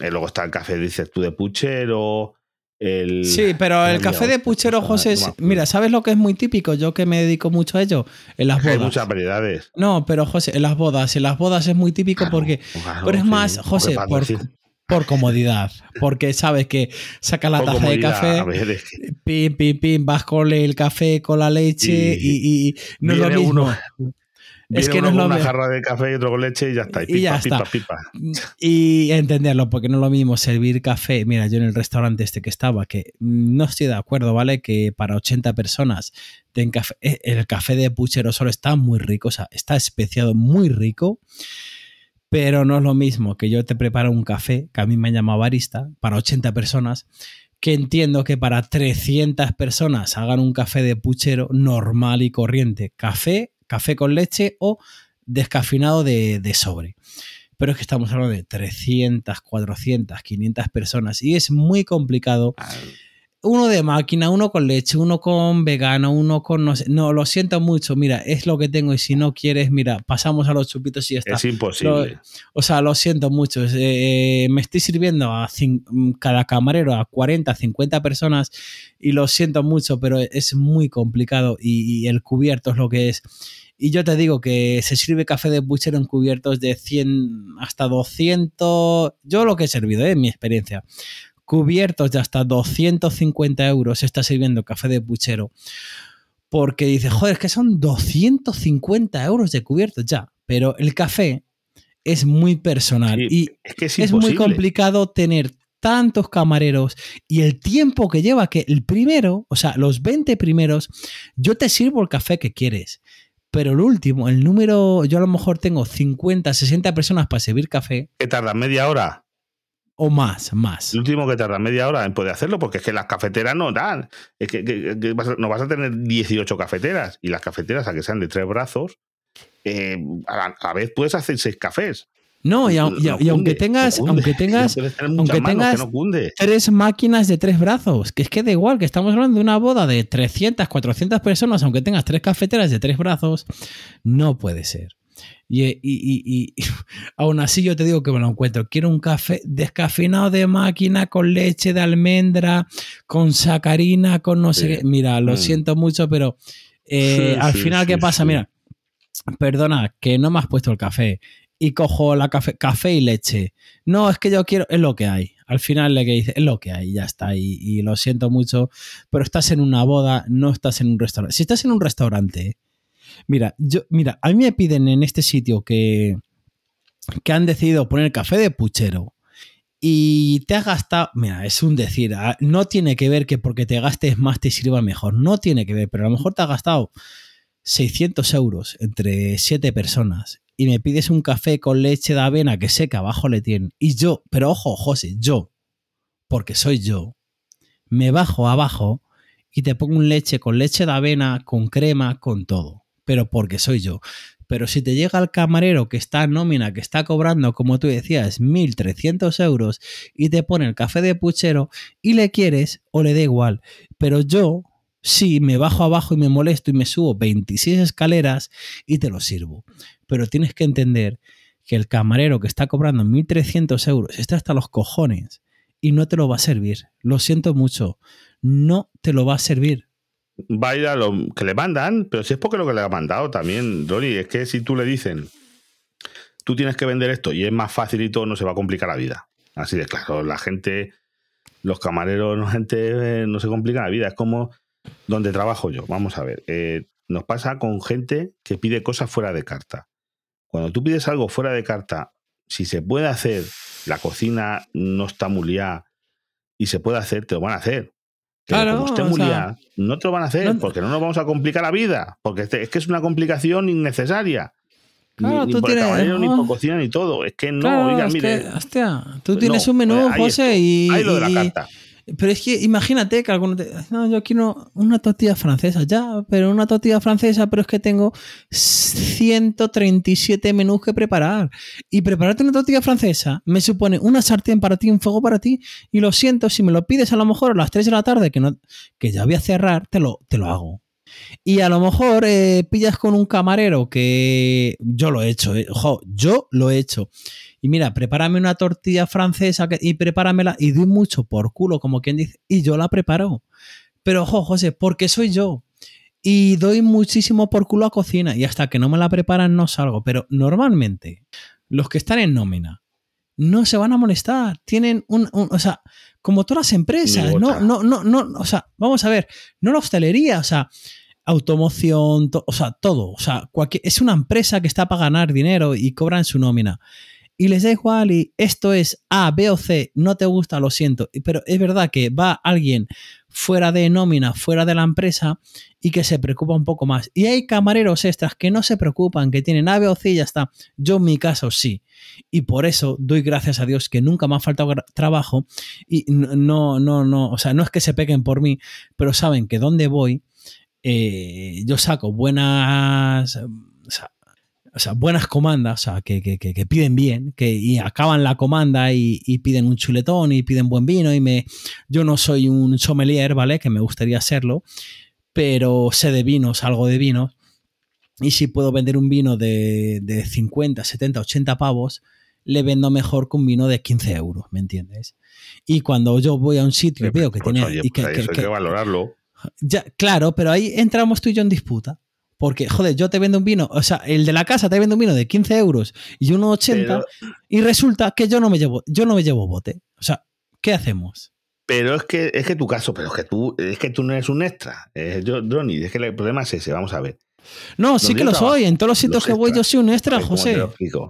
eh, luego está el café, dices tú, de puchero, el... Sí, pero el café de puchero, no José, es- acuerdo. mira, ¿sabes lo que es muy típico? Yo que me dedico mucho a ello, en las [laughs] Hay bodas. muchas variedades. No, pero José, en las bodas, en las bodas es muy típico Claro, porque, claro, pero es sí, más, José, por, por comodidad, porque sabes que saca la por taza de café, ver, pim, pim, pim, vas con el café, con la leche Y y, y- y no es lo mismo. uno- es que no uno es con una mismo. jarra de café y otro con leche y ya está. Y Y pipa, ya pipa, está. pipa. Y entenderlo, porque no es lo mismo servir café. Mira, yo en el restaurante este que estaba, que no estoy de acuerdo, ¿vale? Que para 80 personas den café, eh, el café de puchero solo está muy rico, o sea, está especiado muy rico, pero no es lo mismo que yo te preparo un café, que a mí me llama barista, para 80 personas, que entiendo que para 300 personas hagan un café de puchero normal y corriente. Café, café con leche o descafeinado de, de sobre. Pero es que estamos hablando de 300, 400, 500 personas y es muy complicado. Uno de máquina, uno con leche, uno con vegano, uno con no sé. No, lo siento mucho. Mira, es lo que tengo y si no quieres, mira, pasamos a los chupitos y ya está. Es imposible. O sea, lo siento mucho. es, eh, me estoy sirviendo a cada camarero a 40, 50 personas y lo siento mucho, pero es muy complicado y, y el cubierto es lo que es. Y yo te digo que se sirve café de puchero en cubiertos de 100 hasta 200. Yo lo que he servido, ¿eh? en mi experiencia. Cubiertos de hasta 250 euros está sirviendo café de puchero. Porque dice, joder, es que son 250 euros de cubiertos ya. Pero el café es muy personal Sí, y es que es, es muy complicado tener tantos camareros y el tiempo que lleva que el primero, o sea, los 20 primeros, yo te sirvo el café que quieres. Pero el último, el número, yo a lo mejor tengo 50, 60 personas para servir café Que tarda media hora. O más, más. El último que tarda media hora en poder hacerlo, porque es que las cafeteras no dan. Es que, que- que vas a- no vas a tener 18 cafeteras. Y las cafeteras, a que sean de tres brazos, eh, a, la, a la vez puedes hacer seis cafés. No, y, au- y- No y aunque tengas, no aunque [laughs] tengas aunque tengas- tres máquinas de tres brazos, que es que da igual, que estamos hablando de una boda de 300, 400 personas, aunque tengas tres cafeteras de tres brazos, no puede ser. Y, y- y- y- [laughs] aún así yo te digo que me lo encuentro. Quiero un café descafeinado de máquina con leche de almendra, con sacarina, con no sé qué. Mira, lo Mm. siento mucho, pero eh, [laughs] Sí, al sí, final, ¿qué pasa? Mira, perdona, que no me has puesto el café y cojo la café, café y leche. No, es que yo quiero, es lo que hay. Al final le que dice, es lo que hay, ya está. Y, y lo siento mucho, pero estás en una boda, no estás en un restaurante. Si estás en un restaurante, mira, yo, mira, a mí me piden en este sitio que, que han decidido poner café de puchero. Y te has gastado, mira, es un decir, ah, no tiene que ver que porque te gastes más te sirva mejor, no tiene que ver, pero a lo mejor te has gastado 600 euros entre 7 personas y me pides un café con leche de avena que que abajo le tienen. Y yo, pero ojo, José, yo, porque soy yo, me bajo abajo y te pongo un leche con leche de avena, con crema, con todo. Pero porque soy yo. Pero si te llega el camarero que está en nómina, que está cobrando, como tú decías, 1.300 euros y te pone el café de puchero y le quieres o le da igual. Pero yo, sí, me bajo abajo y me molesto y me subo 26 escaleras y te lo sirvo. Pero tienes que entender que el camarero que está cobrando 1.300 euros está hasta los cojones y no te lo va a servir. Lo siento mucho. No te lo va a servir. Va a ir a lo que le mandan, pero si es porque lo que le ha mandado también, Rory, es que si tú le dicen, tú tienes que vender esto y es más fácil y todo, no se va a complicar la vida. Así de claro, la gente, los camareros, la gente eh, no se complica la vida. Es como donde trabajo yo. Vamos a ver, eh, nos pasa con gente que pide cosas fuera de carta. Cuando tú pides algo fuera de carta, si se puede hacer, la cocina no está muy liada y se puede hacer, te lo van a hacer. Pero Claro, como esté muy sea, no te lo van a hacer no- porque no nos vamos a complicar la vida. Porque este- es que es una complicación innecesaria. Claro, ni, ni por el camarero, ni por cocina, ni todo. Es que no, Claro, oiga, mire. que, hostia, tú tienes un menú, eh, José, y, hay lo de la y- carta. Pero es que imagínate que alguno te no, yo quiero una tortilla francesa, ya, pero una tortilla francesa, pero es que tengo 137 menús que preparar. Y prepararte una tortilla francesa me supone una sartén para ti, un fuego para ti, y lo siento, si me lo pides a lo mejor a las 3 de la tarde, que, no, que ya voy a cerrar, te lo, te lo hago. Y a lo mejor eh, pillas con un camarero que yo lo he hecho, eh, ojo, yo lo he hecho. Y mira, prepárame una tortilla francesa que- y prepáramela y doy mucho por culo, como quien dice, y yo la preparo. Pero ojo, José, porque soy yo. Y doy muchísimo por culo a cocina y hasta que no me la preparan no salgo. Pero normalmente, los que están en nómina no se van a molestar. Tienen un, un- o sea, como todas las empresas, no, no, no, no, o sea, vamos a ver, no la hostelería, o sea, automoción, to- o sea, todo. O sea, cualquier, es una empresa que está para ganar dinero y cobran su nómina. Y les da igual y esto es A, B o C, no te gusta, lo siento. Pero es verdad que va alguien fuera de nómina, fuera de la empresa y que se preocupa un poco más. Y hay camareros extras que no se preocupan, que tienen A, B o C y ya está. Yo en mi caso sí. Y por eso doy gracias a Dios que nunca me ha faltado trabajo y no, no, no, o sea, no es que se peguen por mí, pero saben que donde voy, eh, yo saco buenas, o sea, o sea, buenas comandas, o sea, que, que- que- que piden bien, que y acaban la comanda y, y piden un chuletón y piden buen vino y me, yo no soy un sommelier, ¿vale? Que me gustaría serlo, pero sé de vinos, algo de vinos, y si puedo vender un vino de, de 50, 70, 80 pavos, le vendo mejor que un vino de 15 euros, ¿me entiendes? Y cuando yo voy a un sitio y veo que Pues, tiene... oye, y que- hay que- que valorarlo. Ya, claro, pero ahí entramos tú y yo en disputa. Porque, joder, yo te vendo un vino, o sea, el de la casa te vende un vino de 15 euros y uno 80 Pero, y resulta que yo no me llevo, yo no me llevo bote. O sea, ¿qué hacemos? pero es que es que tu caso, pero es que tú, es que tú no eres un extra. Eh, yo, Ronnie, es que el problema es ese, vamos a ver. No, sí que lo trabajo, soy. En todos los sitios los que voy yo soy un extra, ver, ¿cómo te José.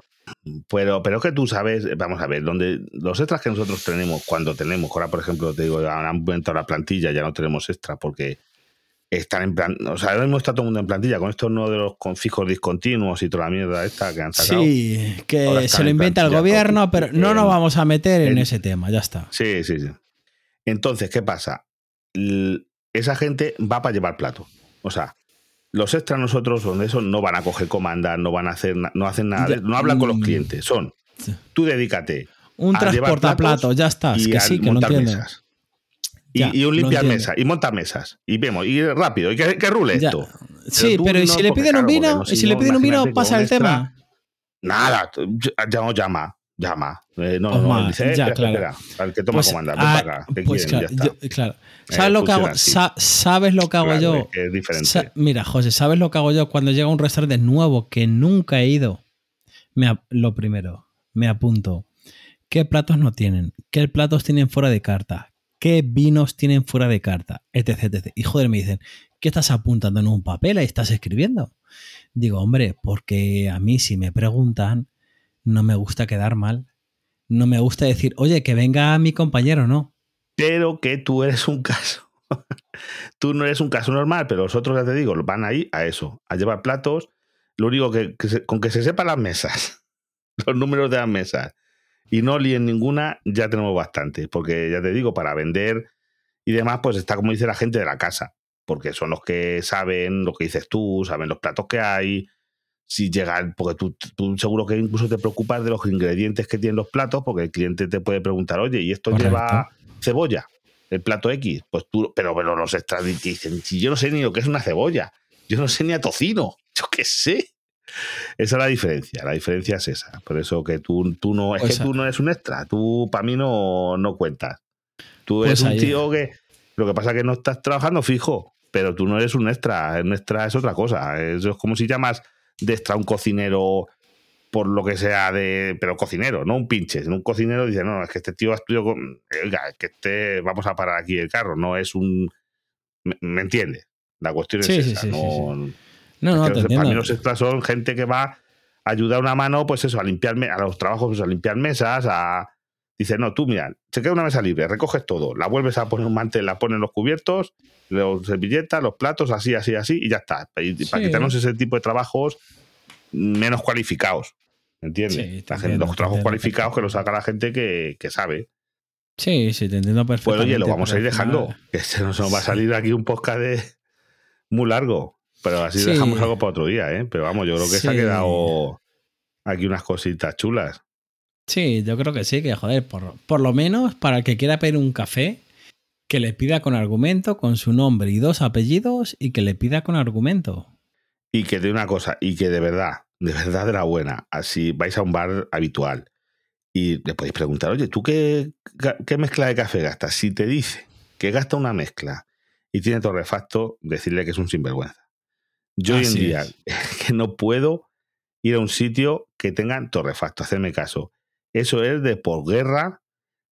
Pero, pero es que tú sabes, vamos a ver, donde los extras que nosotros tenemos, cuando tenemos, ahora por ejemplo, te digo, han aumentado la plantilla, ya no tenemos extra porque están en plan, o sea, ahora mismo está todo el mundo en plantilla, con esto no de los fijos discontinuos y toda la mierda esta que han sacado. Sí, Ahora que se lo en inventa el gobierno, pero no nos vamos a meter en en- ese tema, ya está. Sí, sí, sí. Entonces, ¿qué pasa? L- esa gente va para llevar plato. O sea, los extras nosotros, donde eso, no van a coger comandas, no van a hacer, no hacen nada, de- no hablan con los mm. clientes. Son, tú dedícate Un transportaplato, ya está. Es y que sí, que lo entiendo. mesas. Y, Ya, y un limpiar mesas, y montar mesas. Y vemos, y rápido, y que, que rule Ya. esto. Sí, pero ¿y no si le piden un vino? ¿Y si le piden un vino, pasa el extra, tema? Nada, ya no llama, llama. Eh, no, Pues no, dice, ya, espera, claro. espera, al que toma Pues, comanda, ven ah, para acá, ¿qué pues quieren? claro, ya está. yo- claro. Eh, ¿Sabes lo que hago? Sa- ¿Sabes lo que hago Claro, yo? es diferente. Sa- Mira, José, ¿sabes lo que hago yo cuando llega a un restaurante nuevo que nunca he ido? Me lo primero, me apunto. ¿Qué platos no tienen? ¿Qué platos tienen fuera de carta? ¿Qué vinos tienen fuera de carta? Etc, etc. Y joder, me dicen, ¿qué estás apuntando en un papel? Ahí estás escribiendo. Digo, hombre, porque a mí si me preguntan, no me gusta quedar mal. No me gusta decir, oye, que venga mi compañero, no. pero que tú eres un caso. [laughs] tú no eres un caso normal, pero los otros, ya te digo, van ahí a eso, a llevar platos. Lo único que, se- con que se sepan las mesas, [laughs] los números de las mesas, y no líen ninguna, ya tenemos bastante. Porque ya te digo, para vender y demás, pues está como dice la gente de la casa, porque son los que saben lo que dices tú, saben los platos que hay. Si llegan, porque tú, tú seguro que incluso te preocupas de los ingredientes que tienen los platos, porque el cliente te puede preguntar, oye, ¿y esto Correcto. lleva cebolla? El plato X, pues tú, pero, pero los extras dicen, si yo no sé ni lo que es una cebolla, yo no sé ni a tocino, [laughs] yo qué sé. Esa es la diferencia, la diferencia es esa. Por eso que tú, tú no, es Pues que a- tú no eres un extra, tú para mí no, no cuentas. Tú Pues eres un tío que, lo que pasa es que no estás trabajando fijo, pero tú no eres un extra, un extra es otra cosa. Eso es como si llamas de extra un cocinero por lo que sea de. Pero cocinero, no un pinche. Un cocinero dice, no, es que este tío ha estudiado con. Oiga, es que este. Vamos a parar aquí el carro, no es un. ¿Me, me entiende? La cuestión es Sí, esa. no, No, te para mí los extras son gente que va a ayudar una mano, pues eso, a limpiar me- a los trabajos, pues, a limpiar mesas, a. Dice, no, tú mira, se queda una mesa libre, recoges todo, la vuelves a poner un mantel, la pones en los cubiertos, los servilletas, los platos, así, así, así, y ya está. Y, y para Sí. quitarnos ese tipo de trabajos menos cualificados. ¿Entiendes? Sí, La te gente- entiendo, los trabajos cualificados que los saca la gente que, que sabe. Sí, sí, te entiendo Pues perfectamente. oye, lo vamos a ir dejando. Que se nos va a salir aquí un podcast de muy largo. Pero así Sí. dejamos algo para otro día, ¿eh? Pero vamos, yo creo que se ha Sí. quedado aquí unas cositas chulas. Sí, yo creo que sí, que joder, por, por lo menos para el que quiera pedir un café, que le pida con argumento, con su nombre y dos apellidos, y que le pida con argumento. Y que de una cosa, y que de verdad, de verdad de la buena, así vais a un bar habitual y le podéis preguntar, oye, ¿tú qué, qué mezcla de café gastas? Si te dice que gasta una mezcla y tiene torrefacto, decirle que es un sinvergüenza. Yo hoy en día es. [laughs] que no puedo ir a un sitio que tengan torrefacto, hacerme caso. Eso es de posguerra,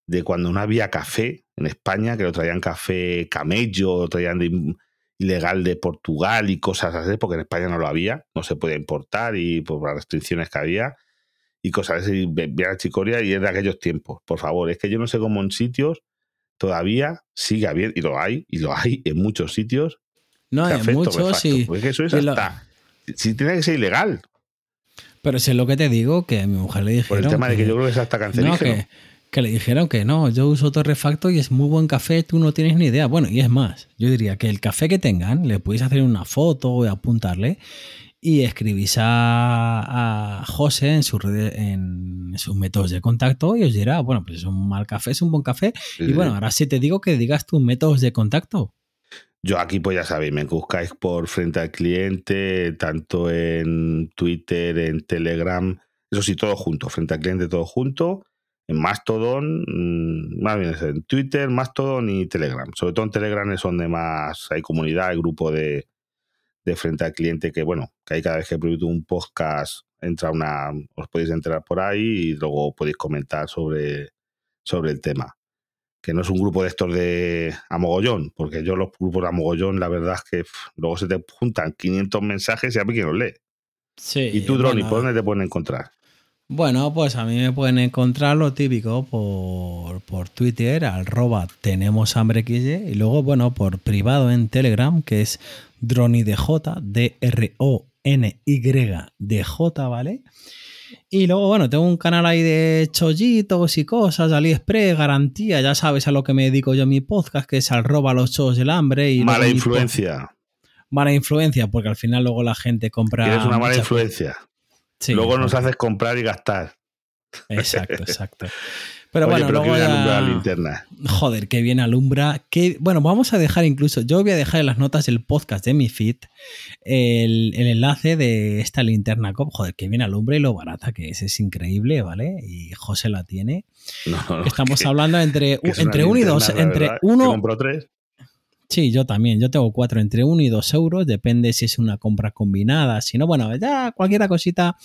de cuando no había café en España, que lo traían café camello, lo traían de ilegal de Portugal y cosas así, porque en España no lo había, no se podía importar y por las restricciones que había y cosas así, y a chicoria y es de aquellos tiempos. Por favor, es que yo no sé cómo en sitios todavía sigue habiendo, y lo hay, y lo hay en muchos sitios, No, en muchos sí. porque eso es lo- hasta, si tiene que ser ilegal, Pero es lo que te digo, que a mi mujer le por dijeron. el tema de que yo creo que es hasta no, cancerígeno. que, que le dijeron que no, yo uso torrefacto y es muy buen café, tú no tienes ni idea. Bueno, y es más, yo diría que el café que tengan, le podéis hacer una foto y apuntarle y escribís a, a José en, sus redes- en sus métodos de contacto y os dirá, bueno, pues es un mal café, es un buen café. Y bueno, ahora sí te digo que digas tus métodos de contacto. Yo aquí, pues ya sabéis, me buscáis por frente al cliente, tanto en Twitter, en Telegram, eso sí, todo junto, frente al cliente, todo junto, en Mastodon, mm, más bien en Twitter, Mastodon y Telegram. Sobre todo en Telegram es donde más hay comunidad, hay grupo de, de frente al cliente que, bueno, que hay cada vez que publico un podcast, entra una, os podéis enterar por ahí y luego podéis comentar sobre, sobre el tema que no es un grupo de estos de a mogollón, porque yo los grupos de a mogollón, la verdad es que pff, luego se te juntan 500 mensajes y a ver quién los lee. Sí. ¿Y tú, Droni, bueno, por dónde te pueden encontrar? Bueno, pues a mí me pueden encontrar lo típico por, por Twitter, arroba tenemos hambre y luego, bueno, por privado en Telegram, que es DroniDJ, D-R-O-N-Y-D-J, ¿vale? Y luego, bueno, tengo un canal ahí de chollitos y cosas, AliExpress, garantía, ya sabes a lo que me dedico yo en mi podcast, que es arroba los chos del hambre. Y mala influencia. Mala influencia, porque al final luego la gente compra... Eres una mala influencia. Sí, luego nos haces comprar y gastar. Exacto, exacto. [laughs] Pero Oye, bueno, pero que luego viene ya- alumbrar la linterna. Joder, que bien alumbra. Que, bueno, vamos a dejar incluso, yo voy a dejar en las notas del podcast de mi feed el, el enlace de esta linterna COP. Joder, que bien alumbra y lo barata que es, es increíble, ¿vale? Y José la tiene. No, no, Que estamos que- hablando entre, que uno y dos, entre que uno, compro tres. Sí, yo también. Yo tengo cuatro entre uno y dos euros. Depende si es una compra combinada. Si no, bueno, ya cualquier cosita.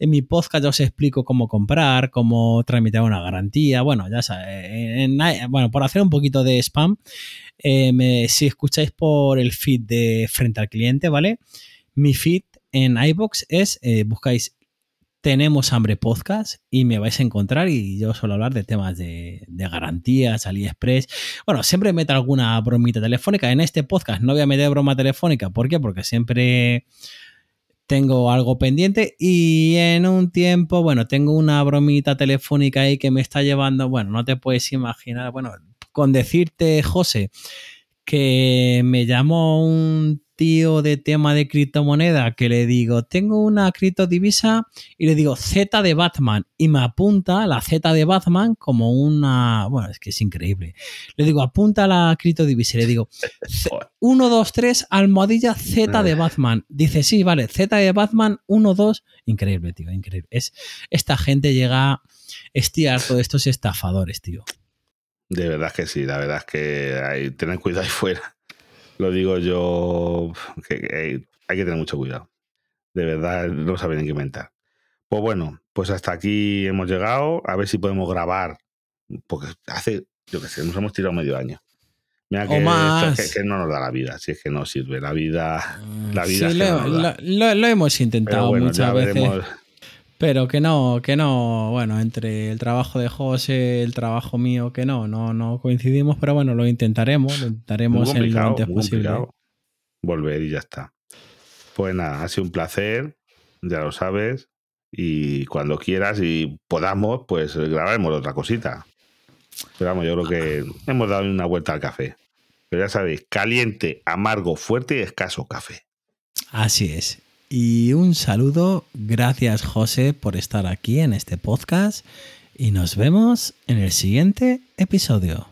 En mi podcast os explico cómo comprar, cómo tramitar una garantía. Bueno, ya sabes. en- en- bueno, por hacer un poquito de spam, eh, si escucháis por el feed de Frente al Cliente, ¿vale? Mi feed en iBox es, eh, buscáis tenemos hambre podcast y me vais a encontrar y yo suelo hablar de temas de, de garantías, AliExpress. Bueno, siempre meto alguna bromita telefónica. En este podcast no voy a meter broma telefónica. ¿Por qué? Porque siempre tengo algo pendiente y en un tiempo, bueno, tengo una bromita telefónica ahí que me está llevando, bueno, no te puedes imaginar, bueno, con decirte, José, que me llamó un tío de tema de criptomoneda que le digo, tengo una criptodivisa y le digo Z de Batman y me apunta la Z de Batman como una, bueno, es que es increíble. Le digo, apunta la criptodivisa y le digo, [laughs] Joder. 1, 2, 3, almohadilla Z de Batman. Dice, sí, vale, Z de Batman, 1, 2. Increíble, tío, increíble. Es, esta gente llega, estoy harto de estos estafadores, tío. De verdad que sí, la verdad es que hay, tener cuidado ahí fuera. Lo digo yo, que, que hay, que tener mucho cuidado. De verdad, no saben en qué inventar. Pues bueno, pues hasta aquí hemos llegado. A ver si podemos grabar. Porque hace, yo qué sé, nos hemos tirado medio año. Mira que, O más. que- que no nos da la vida, si es que no sirve. La vida, la vida Sí, es que lo, no nos da. lo- lo- lo hemos intentado bueno, muchas veces. veremos. Pero que no, que no, bueno, entre el trabajo de José, el trabajo mío, que no, no, no coincidimos, pero bueno, lo intentaremos, lo intentaremos en lo antes posible. Volver y ya está. Pues nada, ha sido un placer, ya lo sabes. Y cuando quieras y podamos, pues grabaremos otra cosita. Pero vamos, yo creo que hemos dado una vuelta al café. Pero ya sabéis, caliente, amargo, fuerte y escaso café. Así es. Y un saludo, gracias José por estar aquí en este podcast y nos vemos en el siguiente episodio.